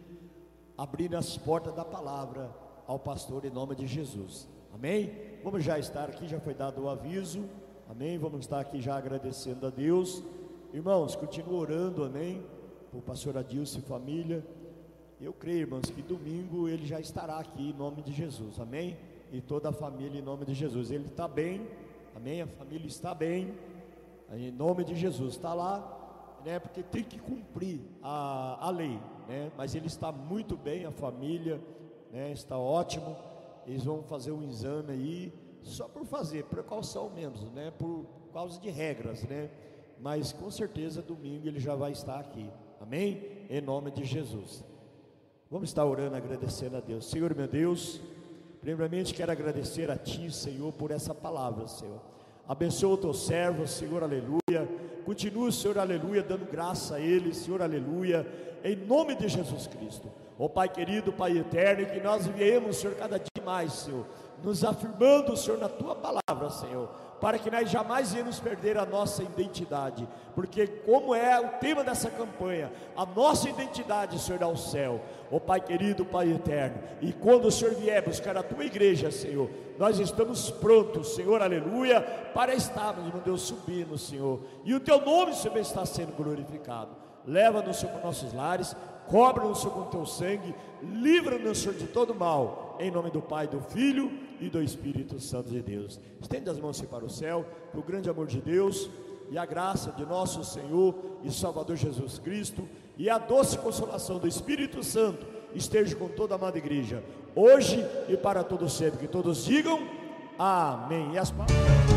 abrindo as portas da palavra ao pastor em nome de Jesus. Amém? Vamos já estar aqui, já foi dado o aviso. Amém? Vamos estar aqui já agradecendo a Deus. Irmãos, continue orando, amém? Por pastor Adilson e família. Eu creio, irmãos, que domingo ele já estará aqui em nome de Jesus, amém? E toda a família em nome de Jesus. Ele está bem, amém? A família está bem, em nome de Jesus. Está lá, né? Porque tem que cumprir a, a lei, né? Mas ele está muito bem, a família, né? Está ótimo. Eles vão fazer um exame aí, só por fazer, precaução mesmo, né? Por causa de regras, né? mas com certeza domingo ele já vai estar aqui. Amém? Em nome de Jesus. Vamos estar orando, agradecendo a Deus. Senhor meu Deus, primeiramente quero agradecer a Ti, Senhor, por essa palavra, Senhor. Abençoa o teu servo, Senhor, aleluia. Continua, Senhor, aleluia, dando graça a ele, Senhor, aleluia, em nome de Jesus Cristo. Ó oh, Pai querido, Pai eterno, que nós viemos, Senhor, cada dia mais, Senhor, nos afirmando, Senhor, na tua palavra, Senhor para que nós jamais íamos perder a nossa identidade, porque como é o tema dessa campanha, a nossa identidade, Senhor, é o céu, ó Pai querido, Pai eterno, e quando o Senhor vier buscar a tua igreja, Senhor, nós estamos prontos, Senhor, aleluia, para estarmos, meu Deus, subindo, Senhor, e o teu nome, Senhor, está sendo glorificado, leva-nos, Senhor, para nossos lares, cobre-nos, Senhor, com teu sangue, livra-nos, Senhor, de todo mal, em nome do Pai, do Filho e do Espírito Santo de Deus. Estende as mãos para o céu, que o grande amor de Deus e a graça de nosso Senhor e Salvador Jesus Cristo e a doce consolação do Espírito Santo esteja com toda a amada igreja, hoje e para todo sempre. Que todos digam amém. E as palavras.